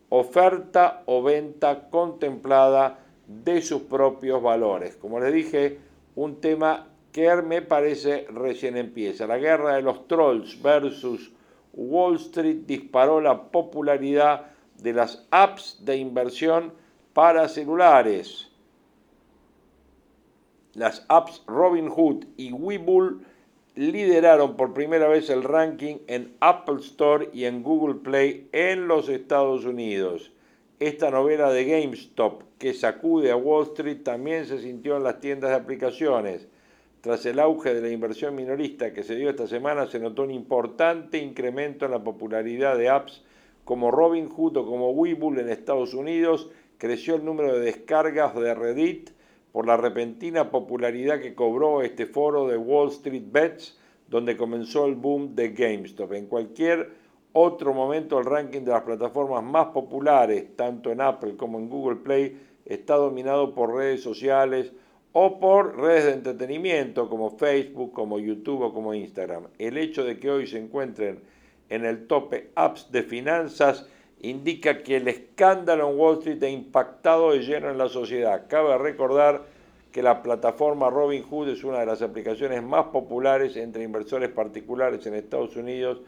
oferta o venta contemplada de sus propios valores. Como les dije, un tema que me parece recién empieza. La guerra de los trolls versus Wall Street disparó la popularidad de las apps de inversión para celulares. Las apps Robinhood y Webull lideraron por primera vez el ranking en Apple Store y en Google Play en los Estados Unidos. Esta novela de GameStop que sacude a Wall Street también se sintió en las tiendas de aplicaciones. Tras el auge de la inversión minorista que se dio esta semana, se notó un importante incremento en la popularidad de apps como Robinhood o como Webull en Estados Unidos. Creció el número de descargas de Reddit por la repentina popularidad que cobró este foro de Wall Street Bets, donde comenzó el boom de GameStop. En cualquier otro momento, el ranking de las plataformas más populares, tanto en Apple como en Google Play, está dominado por redes sociales o por redes de entretenimiento como Facebook, como YouTube o como Instagram. El hecho de que hoy se encuentren en el tope apps de finanzas indica que el escándalo en Wall Street ha impactado de lleno en la sociedad. Cabe recordar que la plataforma Robinhood es una de las aplicaciones más populares entre inversores particulares en Estados Unidos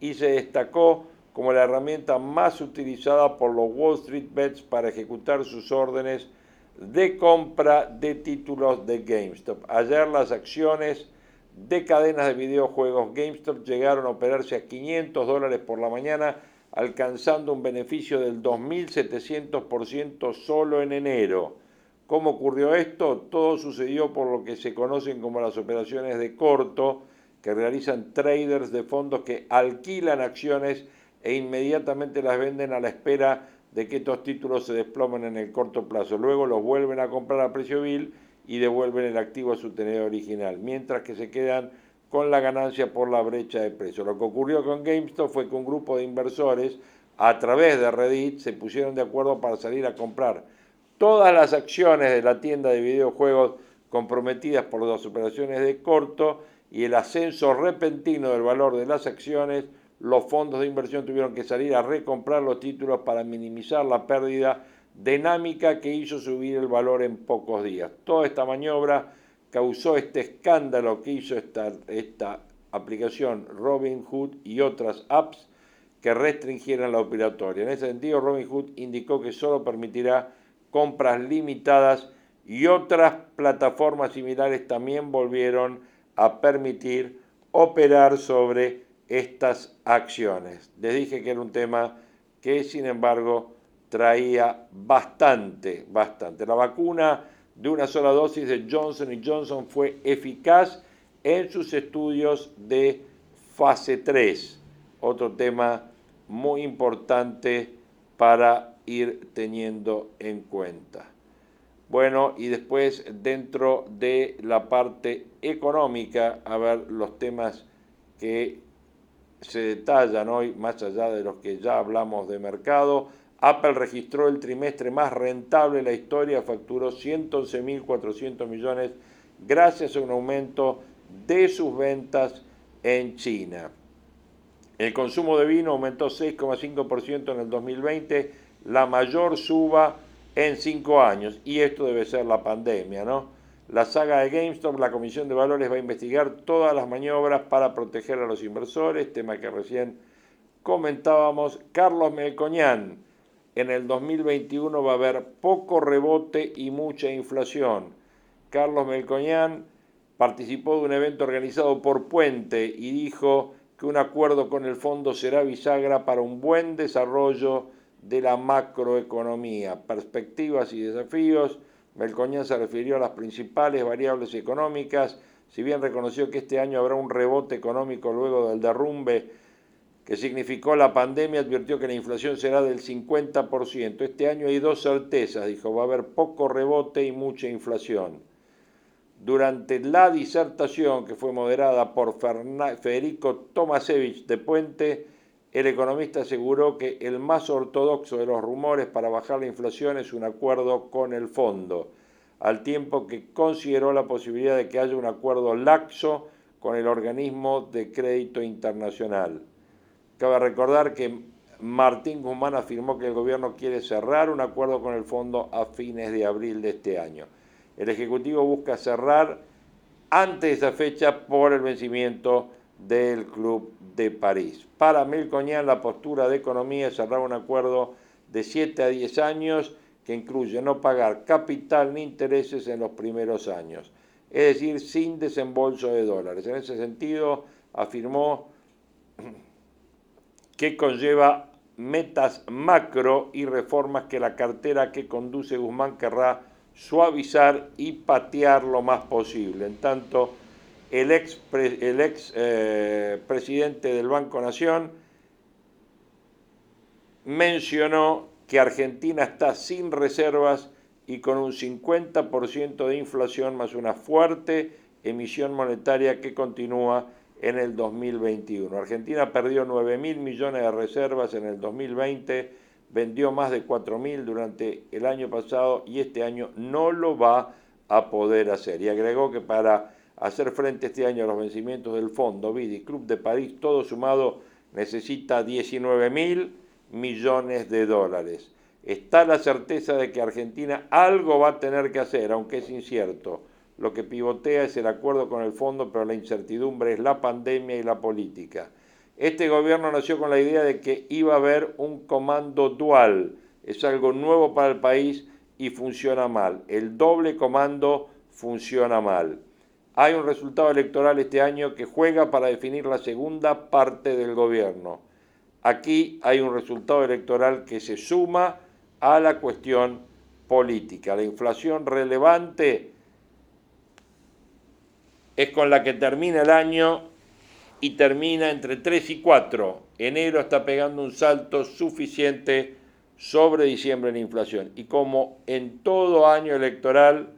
y se destacó como la herramienta más utilizada por los Wall Street Bets para ejecutar sus órdenes de compra de títulos de GameStop. Ayer las acciones de cadenas de videojuegos GameStop llegaron a operarse a 500 dólares por la mañana, alcanzando un beneficio del 2.700% solo en enero. ¿Cómo ocurrió esto? Todo sucedió por lo que se conocen como las operaciones de corto, que realizan traders de fondos que alquilan acciones e inmediatamente las venden a la espera de que estos títulos se desplomen en el corto plazo. Luego los vuelven a comprar a precio vil y devuelven el activo a su tenedor original, mientras que se quedan con la ganancia por la brecha de precio. Lo que ocurrió con GameStop fue que un grupo de inversores a través de Reddit se pusieron de acuerdo para salir a comprar todas las acciones de la tienda de videojuegos comprometidas por las operaciones de corto y el ascenso repentino del valor de las acciones, los fondos de inversión tuvieron que salir a recomprar los títulos para minimizar la pérdida dinámica que hizo subir el valor en pocos días. Toda esta maniobra causó este escándalo que hizo esta, esta aplicación Robinhood y otras apps que restringieran la operatoria. En ese sentido, Robinhood indicó que solo permitirá compras limitadas y otras plataformas similares también volvieron a permitir operar sobre estas acciones. Les dije que era un tema que, sin embargo, traía bastante, bastante. La vacuna de una sola dosis de Johnson Johnson fue eficaz en sus estudios de fase 3. Otro tema muy importante para ir teniendo en cuenta. Bueno, y después dentro de la parte económica, a ver los temas que se detallan hoy, más allá de los que ya hablamos de mercado. Apple registró el trimestre más rentable de la historia, facturó 111.400 millones gracias a un aumento de sus ventas en China. El consumo de vino aumentó 6,5% en el 2020, la mayor suba en cinco años. Y esto debe ser la pandemia, ¿no? La saga de GameStop, la Comisión de Valores va a investigar todas las maniobras para proteger a los inversores, tema que recién comentábamos. Carlos Melcoñán, en el 2021 va a haber poco rebote y mucha inflación. Carlos Melcoñán participó de un evento organizado por Puente y dijo que un acuerdo con el fondo será bisagra para un buen desarrollo de la macroeconomía, perspectivas y desafíos. Melcoñán se refirió a las principales variables económicas, si bien reconoció que este año habrá un rebote económico luego del derrumbe que significó la pandemia, advirtió que la inflación será del 50%. Este año hay dos certezas, dijo, va a haber poco rebote y mucha inflación. Durante la disertación que fue moderada por Federico Tomasevich de Puente, el economista aseguró que el más ortodoxo de los rumores para bajar la inflación es un acuerdo con el fondo, al tiempo que consideró la posibilidad de que haya un acuerdo laxo con el organismo de crédito internacional. Cabe recordar que Martín Guzmán afirmó que el gobierno quiere cerrar un acuerdo con el fondo a fines de abril de este año. El Ejecutivo busca cerrar antes de esa fecha por el vencimiento del Club de París. Para Melcoñán, la postura de economía es cerrar un acuerdo de 7 a 10 años que incluye no pagar capital ni intereses en los primeros años, es decir, sin desembolso de dólares. En ese sentido, afirmó que conlleva metas macro y reformas que la cartera que conduce Guzmán querrá suavizar y patear lo más posible. En tanto, el ex, el ex eh, presidente del Banco Nación mencionó que Argentina está sin reservas y con un 50% de inflación más una fuerte emisión monetaria que continúa en el 2021. Argentina perdió 9 mil millones de reservas en el 2020, vendió más de 4 mil durante el año pasado y este año no lo va a poder hacer. Y agregó que para hacer frente este año a los vencimientos del Fondo BID y Club de París, todo sumado necesita 19 mil millones de dólares. Está la certeza de que Argentina algo va a tener que hacer, aunque es incierto. Lo que pivotea es el acuerdo con el fondo, pero la incertidumbre es la pandemia y la política. Este gobierno nació con la idea de que iba a haber un comando dual. Es algo nuevo para el país y funciona mal. El doble comando funciona mal. Hay un resultado electoral este año que juega para definir la segunda parte del gobierno. Aquí hay un resultado electoral que se suma a la cuestión política. La inflación relevante es con la que termina el año y termina entre 3 y 4. Enero está pegando un salto suficiente sobre diciembre en inflación. Y como en todo año electoral,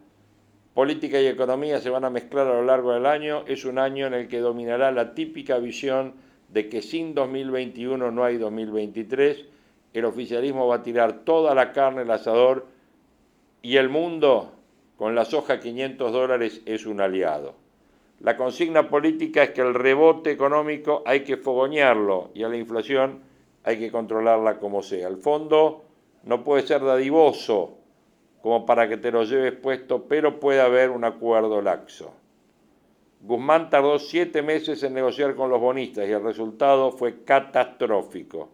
política y economía se van a mezclar a lo largo del año, es un año en el que dominará la típica visión de que sin 2021 no hay 2023, el oficialismo va a tirar toda la carne al asador y el mundo con la soja 500 dólares es un aliado. La consigna política es que el rebote económico hay que fogonearlo y a la inflación hay que controlarla como sea. El fondo no puede ser dadivoso como para que te lo lleves puesto, pero puede haber un acuerdo laxo. Guzmán tardó siete meses en negociar con los bonistas y el resultado fue catastrófico.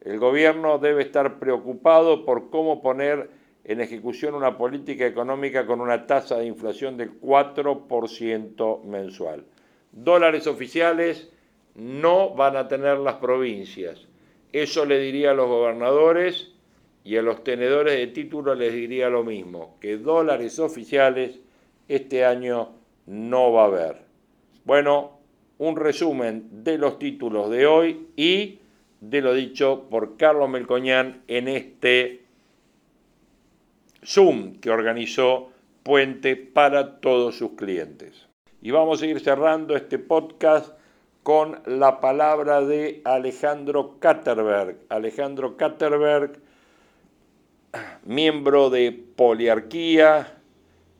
El gobierno debe estar preocupado por cómo poner en ejecución una política económica con una tasa de inflación del 4% mensual. Dólares oficiales no van a tener las provincias. Eso le diría a los gobernadores y a los tenedores de títulos les diría lo mismo, que dólares oficiales este año no va a haber. Bueno, un resumen de los títulos de hoy y de lo dicho por Carlos Melcoñán en este Zoom que organizó Puente para todos sus clientes. Y vamos a ir cerrando este podcast con la palabra de Alejandro Katterberg. Alejandro Katterberg, miembro de Poliarquía,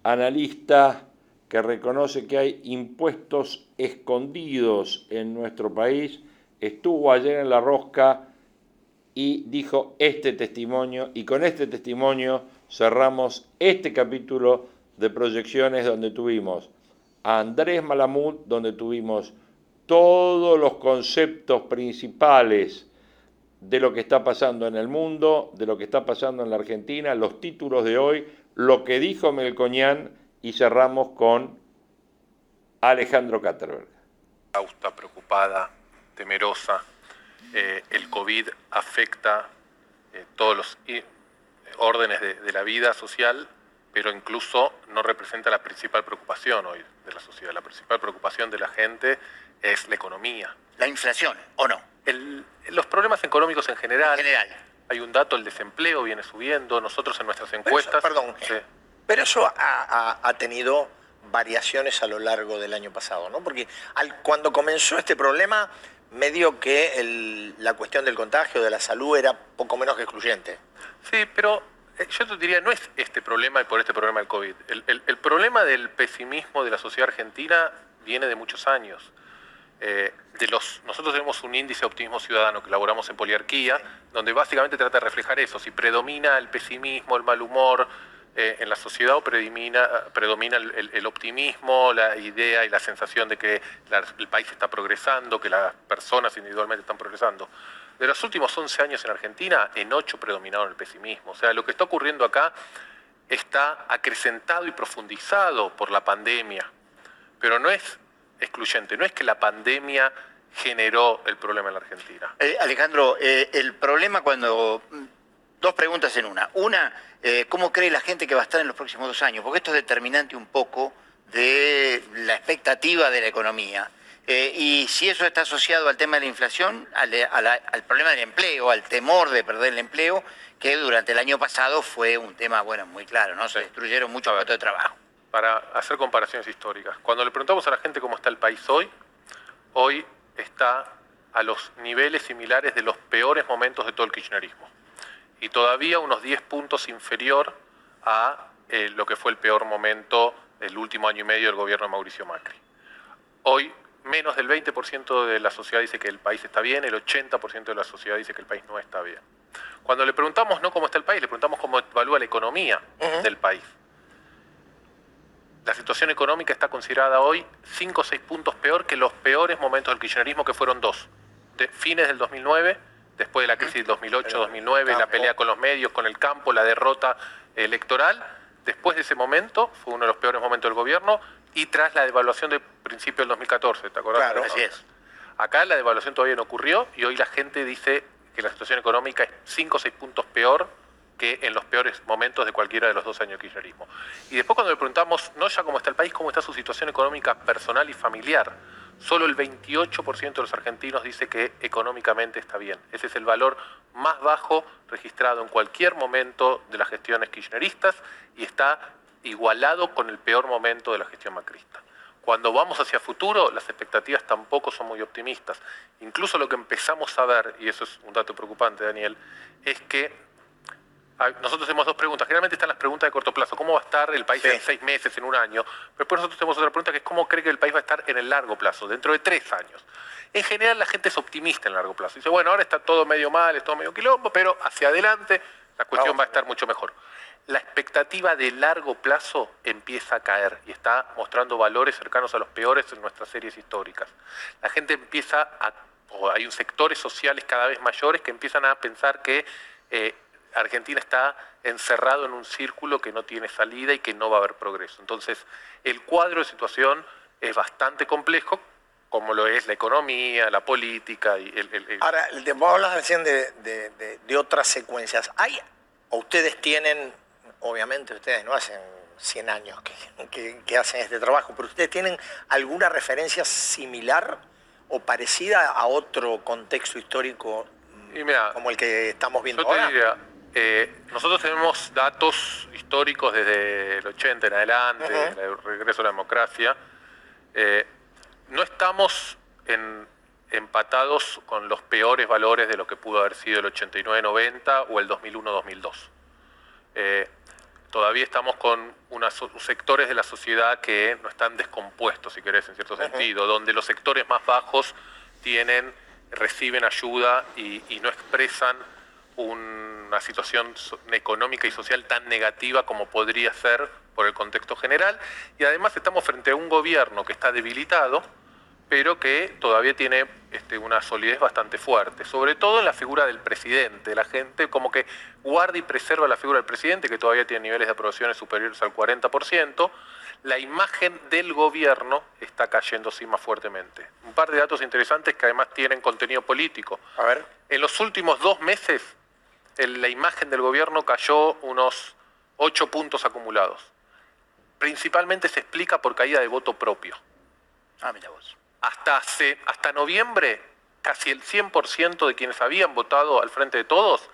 analista que reconoce que hay impuestos escondidos en nuestro país, estuvo ayer en la rosca y dijo este testimonio y con este testimonio cerramos este capítulo de proyecciones donde tuvimos a Andrés Malamud, donde tuvimos todos los conceptos principales de lo que está pasando en el mundo, de lo que está pasando en la Argentina, los títulos de hoy, lo que dijo Melcoñán y cerramos con Alejandro Katterberg. Austa, preocupada, temerosa. Eh, el COVID afecta eh, todos los órdenes de, la vida social, pero incluso no representa la principal preocupación hoy de la sociedad. La principal preocupación de la gente es la economía. La inflación, ¿o no? Los problemas económicos en general. En general. Hay un dato, el desempleo viene subiendo, nosotros en nuestras encuestas... perdón, pero eso ha, tenido variaciones a lo largo del año pasado, ¿no? Porque cuando comenzó este problema, medio que la cuestión del contagio, de la salud, era poco menos que excluyente. Sí, pero eh, yo te diría, no es este problema y por este problema del COVID. El, problema del pesimismo de la sociedad argentina viene de muchos años. Eh, nosotros tenemos un índice de optimismo ciudadano que elaboramos en poliarquía, donde básicamente trata de reflejar eso, si predomina el pesimismo, el mal humor, eh, en la sociedad o predomina, predomina el, optimismo, la idea y la sensación de que el país está progresando, que las personas individualmente están progresando. De los últimos 11 años en Argentina, en 8 predominaron el pesimismo. O sea, lo que está ocurriendo acá está acrecentado y profundizado por la pandemia, pero no es excluyente, no es que la pandemia generó el problema en la Argentina. Eh, Alejandro, eh, el problema cuando... Dos preguntas en una. Una, eh, ¿cómo cree la gente que va a estar en los próximos dos años? Porque esto es determinante un poco de la expectativa de la economía. Eh, y si eso está asociado al tema de la inflación, al, problema del empleo, al temor de perder el empleo, que durante el año pasado fue un tema, bueno, muy claro, ¿no? Se destruyeron muchos puestos de trabajo. Para hacer comparaciones históricas, cuando le preguntamos a la gente cómo está el país hoy, hoy está a los niveles similares de los peores momentos de todo el kirchnerismo. Y todavía unos 10 puntos inferior a eh, lo que fue el peor momento del último año y medio del gobierno de Mauricio Macri. Hoy menos del 20% de la sociedad dice que el país está bien, el 80% de la sociedad dice que el país no está bien. Cuando le preguntamos no cómo está el país, le preguntamos cómo evalúa la economía del país. La situación económica está considerada hoy 5 o 6 puntos peor que los peores momentos del kirchnerismo, que fueron dos. De fines del 2009, después de la crisis del 2008-2009, la pelea con los medios, con el campo, la derrota electoral, después de ese momento, fue uno de los peores momentos del gobierno, y tras la devaluación del principio del 2014, ¿te acordás? Claro, así es. Acá la devaluación todavía no ocurrió y hoy la gente dice que la situación económica es 5 o 6 puntos peor que en los peores momentos de cualquiera de los dos años de kirchnerismo. Y después cuando le preguntamos, no ya cómo está el país, cómo está su situación económica personal y familiar, solo el 28% de los argentinos dice que económicamente está bien. Ese es el valor más bajo registrado en cualquier momento de las gestiones kirchneristas y está igualado con el peor momento de la gestión macrista. Cuando vamos hacia futuro, las expectativas tampoco son muy optimistas. Incluso lo que empezamos a ver, y eso es un dato preocupante, Daniel, es que nosotros tenemos dos preguntas. Generalmente están las preguntas de corto plazo. ¿Cómo va a estar el país Sí. en seis meses, en un año? Pero después nosotros tenemos otra pregunta que es cómo cree que el país va a estar en el largo plazo, dentro de tres años. En general la gente es optimista en el largo plazo. Dice, bueno, ahora está todo medio mal, es todo medio quilombo, pero hacia adelante la cuestión Vamos. va a estar mucho mejor. La expectativa de largo plazo empieza a caer y está mostrando valores cercanos a los peores en nuestras series históricas. La gente empieza a, o hay un sectores sociales cada vez mayores que empiezan a pensar que eh, Argentina está encerrado en un círculo que no tiene salida y que no va a haber progreso. Entonces, el cuadro de situación es bastante complejo, como lo es la economía, la política y el... el- el- Ahora, vos hablas recién de, de- de- de otras secuencias. ¿Hay, o ustedes tienen, obviamente ustedes no hacen 100 años que, que- que hacen este trabajo, pero ustedes tienen alguna referencia similar o parecida a otro contexto histórico y mira, como el que estamos viendo Yo te ahora? diría, eh, nosotros tenemos datos históricos desde el 80 en adelante, Ujú. el regreso a la democracia. Eh, no estamos en- empatados con los peores valores de lo que pudo haber sido el 89-90 o el 2001-2002. Eh, todavía estamos con unos sectores de la sociedad que no están descompuestos, si querés, en cierto sentido, donde los sectores más bajos tienen, reciben ayuda y, y no expresan una situación económica y social tan negativa como podría ser por el contexto general. Y además estamos frente a un gobierno que está debilitado, pero que todavía tiene este, una solidez bastante fuerte, sobre todo en la figura del presidente. La gente como que guarda y preserva la figura del presidente, que todavía tiene niveles de aprobaciones superiores al 40%. La imagen del gobierno está cayendo sí más fuertemente. Un par de datos interesantes que además tienen contenido político. A ver. En los últimos dos meses, el- la imagen del gobierno cayó unos ocho puntos acumulados. Principalmente se explica por caída de voto propio Ah, mira vos. hasta, hace, hasta noviembre, casi el 100% de quienes habían votado al frente de todos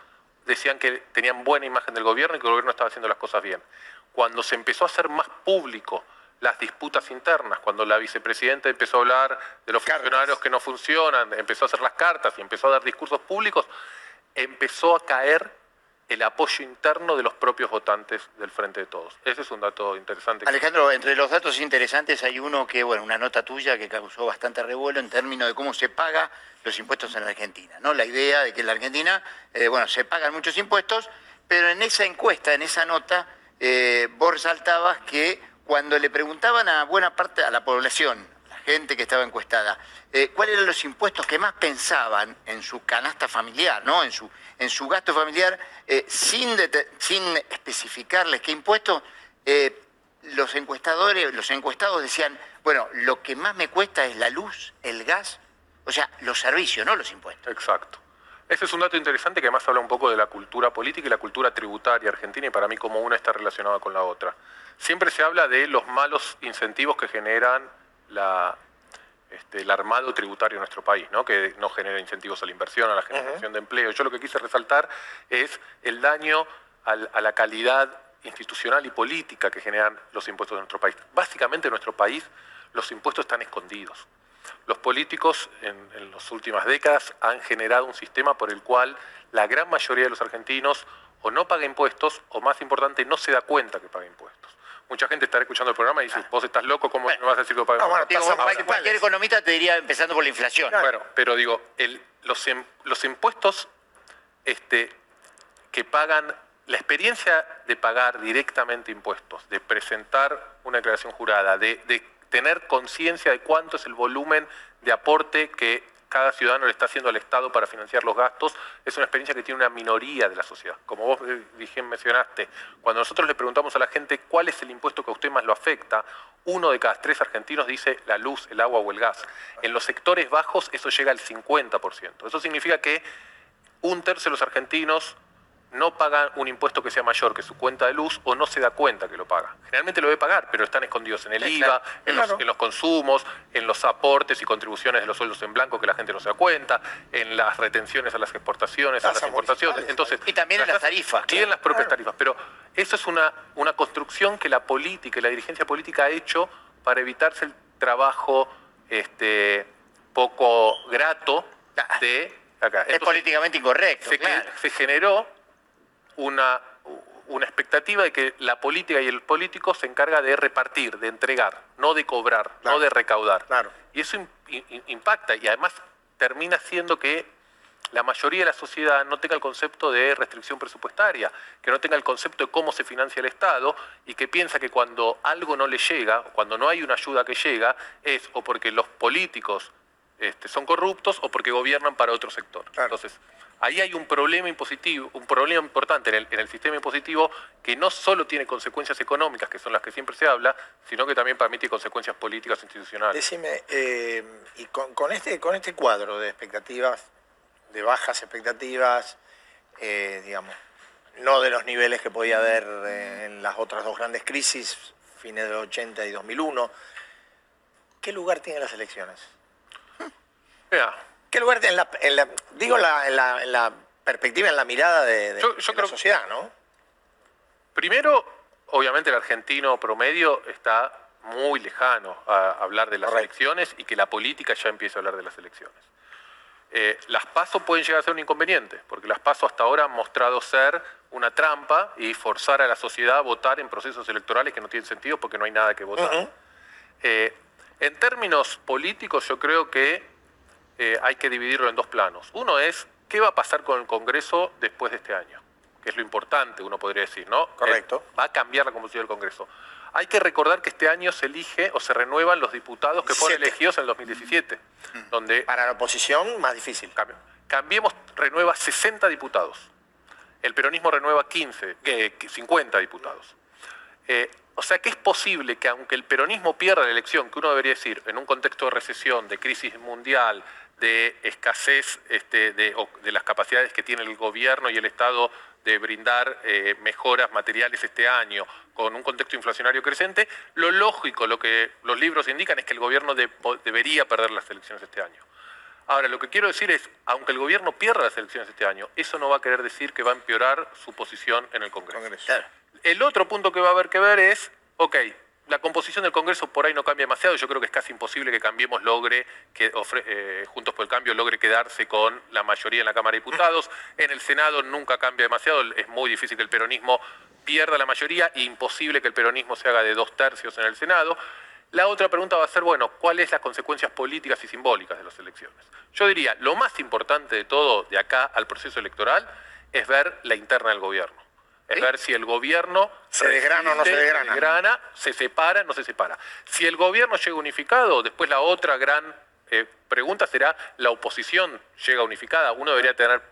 decían que tenían buena imagen del gobierno y que el gobierno estaba haciendo las cosas bien. Cuando se empezó a hacer más público las disputas internas, cuando la vicepresidenta empezó a hablar de los Cartas. funcionarios que no funcionan, empezó a hacer las cartas y empezó a dar discursos públicos, empezó a caer el apoyo interno de los propios votantes del Frente de Todos. Ese es un dato interesante. Alejandro, entre los datos interesantes hay uno que, bueno, una nota tuya que causó bastante revuelo en términos de cómo se paga los impuestos en la Argentina, ¿no? La idea de que en la Argentina, eh, bueno, se pagan muchos impuestos, pero en esa encuesta, en esa nota, eh, vos resaltabas que cuando le preguntaban a buena parte a la población, la gente que estaba encuestada, eh, cuáles eran los impuestos que más pensaban en su canasta familiar, ¿no? En su, en su gasto familiar, eh, sin, sin especificarles qué impuestos, eh, los encuestadores, los encuestados decían, bueno, lo que más me cuesta es la luz, el gas, o sea, los servicios, no los impuestos. Exacto. Ese es un dato interesante que además habla un poco de la cultura política y la cultura tributaria argentina y para mí como una está relacionada con la otra. Siempre se habla de los malos incentivos que generan la, este, el armado tributario en nuestro país, ¿no? que no genera incentivos a la inversión, a la generación de empleo. Yo lo que quise resaltar es el daño al- a la calidad institucional y política que generan los impuestos en nuestro país. Básicamente en nuestro país los impuestos están escondidos. Los políticos en, en las últimas décadas han generado un sistema por el cual la gran mayoría de los argentinos o no paga impuestos o más importante no se da cuenta que paga impuestos. Mucha gente estará escuchando el programa y dice, vos estás loco, ¿cómo me vas a decir que paga Ah, bueno? Digo, cualquier economista te diría empezando por la inflación. Bueno, pero digo, el- los, los impuestos este, que pagan, la experiencia de pagar directamente impuestos, de presentar una declaración jurada, de, de tener conciencia de cuánto es el volumen de aporte que cada ciudadano le está haciendo al Estado para financiar los gastos, es una experiencia que tiene una minoría de la sociedad. Como vos eh, mencionaste, cuando nosotros le preguntamos a la gente cuál es el impuesto que a usted más lo afecta, uno de cada tres argentinos dice la luz, el agua o el gas. En los sectores bajos eso llega al 50%. Eso significa que un tercio de los argentinos no paga un impuesto que sea mayor que su cuenta de luz o no se da cuenta que lo paga. Generalmente lo debe pagar, pero están escondidos en el IVA, en, Los, consumos, en los aportes y contribuciones de los sueldos en blanco que la gente no se da cuenta, en las retenciones a las exportaciones, a las importaciones. Entonces, y también en las tarifas. Y en las propias tarifas. Pero eso es una, una construcción que la política y la dirigencia política ha hecho para evitarse el trabajo este, poco grato ah. de Acá. es políticamente incorrecto. se generó una, una expectativa de que la política y el político se encarga de repartir, de entregar, no de cobrar, no de recaudar. Y eso impacta y además termina siendo que la mayoría de la sociedad no tenga el concepto de restricción presupuestaria, que no tenga el concepto de cómo se financia el Estado y que piensa que cuando algo no le llega, cuando no hay una ayuda que llega, es o porque los políticos este, son corruptos o porque gobiernan para otro sector. Entonces, ahí hay un problema impositivo, un problema importante en el, sistema impositivo que no solo tiene consecuencias económicas, que son las que siempre se habla, sino que también permite consecuencias políticas e institucionales. Decime, eh, y con, este, con este cuadro de expectativas, de bajas expectativas, eh, digamos, no de los niveles que podía haber eh, en las otras dos grandes crisis, fines del 80 y 2001, ¿qué lugar tienen las elecciones? Vea, ¿Qué lugar en la, en la digo la, en, la, en la, perspectiva, en la mirada de, la sociedad, ¿no? Primero, obviamente el argentino promedio está muy lejano a hablar de las elecciones y que la política ya empiece a hablar de las elecciones. Eh, las pasos pueden llegar a ser un inconveniente, porque las pasos hasta ahora han mostrado ser una trampa y forzar a la sociedad a votar en procesos electorales que no tienen sentido porque no hay nada que votar. Eh, en términos políticos, yo creo que eh, hay que dividirlo en dos planos. Uno es, ¿qué va a pasar con el Congreso después de este año? Que es lo importante, uno podría decir, ¿no? Correcto. Eh, va a cambiar la composición del Congreso. Hay que recordar que este año se elige o se renuevan los diputados que fueron elegidos en el 2017. Mm. Donde Para la oposición, más difícil. Cambiemos renueva 60 diputados. El peronismo renueva 15, 50 diputados. Eh, o sea que es posible que aunque el peronismo pierda la elección, que uno debería decir, en un contexto de recesión, de crisis mundial, de escasez este, de, las capacidades que tiene el gobierno y el Estado de brindar eh, mejoras materiales este año con un contexto inflacionario creciente, lo lógico, lo que los libros indican es que el gobierno debería perder las elecciones este año. Ahora, lo que quiero decir es, aunque el gobierno pierda las elecciones este año, eso no va a querer decir que va a empeorar su posición en el Congreso. El otro punto que va a haber que ver es, ok, la composición del Congreso por ahí no cambia demasiado. Yo creo que es casi imposible que Cambiemos logre, que eh, Juntos por el Cambio logre quedarse con la mayoría en la Cámara de Diputados. En el Senado nunca cambia demasiado. Es muy difícil que el peronismo pierda la mayoría e imposible que el peronismo se haga de dos tercios en el Senado. La otra pregunta va a ser, bueno, ¿cuáles las consecuencias políticas y simbólicas de las elecciones? Yo diría, lo más importante de todo de acá al proceso electoral es ver la interna del gobierno es ver si el gobierno se desgrana o no se desgrana. se separa o no se separa. Si el gobierno llega unificado, después la otra gran eh, pregunta será, ¿la oposición llega unificada? Uno debería tener,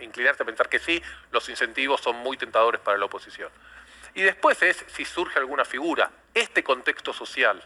inclinarse a pensar que sí, los incentivos son muy tentadores para la oposición. Y después es si surge alguna figura. Este contexto social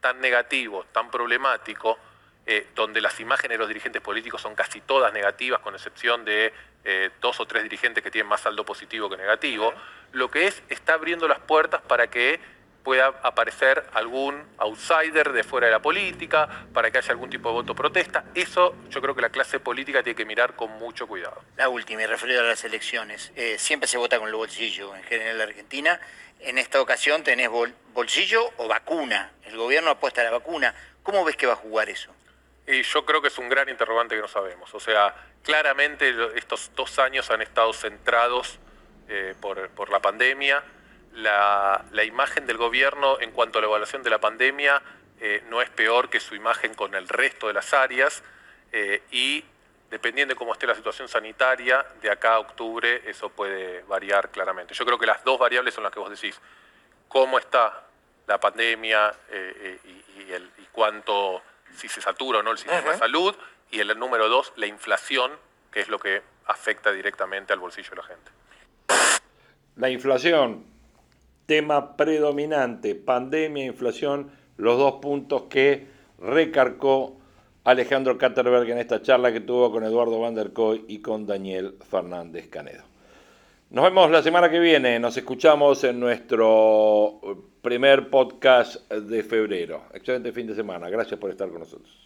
tan negativo, tan problemático, eh, donde las imágenes de los dirigentes políticos son casi todas negativas, con excepción de eh, dos o tres dirigentes que tienen más saldo positivo que negativo, lo que es está abriendo las puertas para que pueda aparecer algún outsider de fuera de la política, para que haya algún tipo de voto protesta. Eso yo creo que la clase política tiene que mirar con mucho cuidado. La última, y referido a las elecciones. Eh, siempre se vota con el bolsillo en general en la Argentina. En esta ocasión tenés bolsillo o vacuna. El gobierno apuesta a la vacuna. ¿Cómo ves que va a jugar eso? Y yo creo que es un gran interrogante que no sabemos. O sea, claramente estos dos años han estado centrados eh, por, la pandemia. La, imagen del gobierno en cuanto a la evaluación de la pandemia eh, no es peor que su imagen con el resto de las áreas eh, y dependiendo de cómo esté la situación sanitaria, de acá a octubre eso puede variar claramente. Yo creo que las dos variables son las que vos decís. Cómo está la pandemia y cuánto si se satura o no el sistema de salud y el número dos, la inflación, que es lo que afecta directamente al bolsillo de la gente. La inflación, tema predominante, pandemia, inflación, los dos puntos que recarcó Alejandro Katterberg en esta charla que tuvo con Eduardo Van der Koy y con Daniel Fernández Canedo. Nos vemos la semana que viene, nos escuchamos en nuestro primer podcast de febrero. Excelente fin de semana, gracias por estar con nosotros.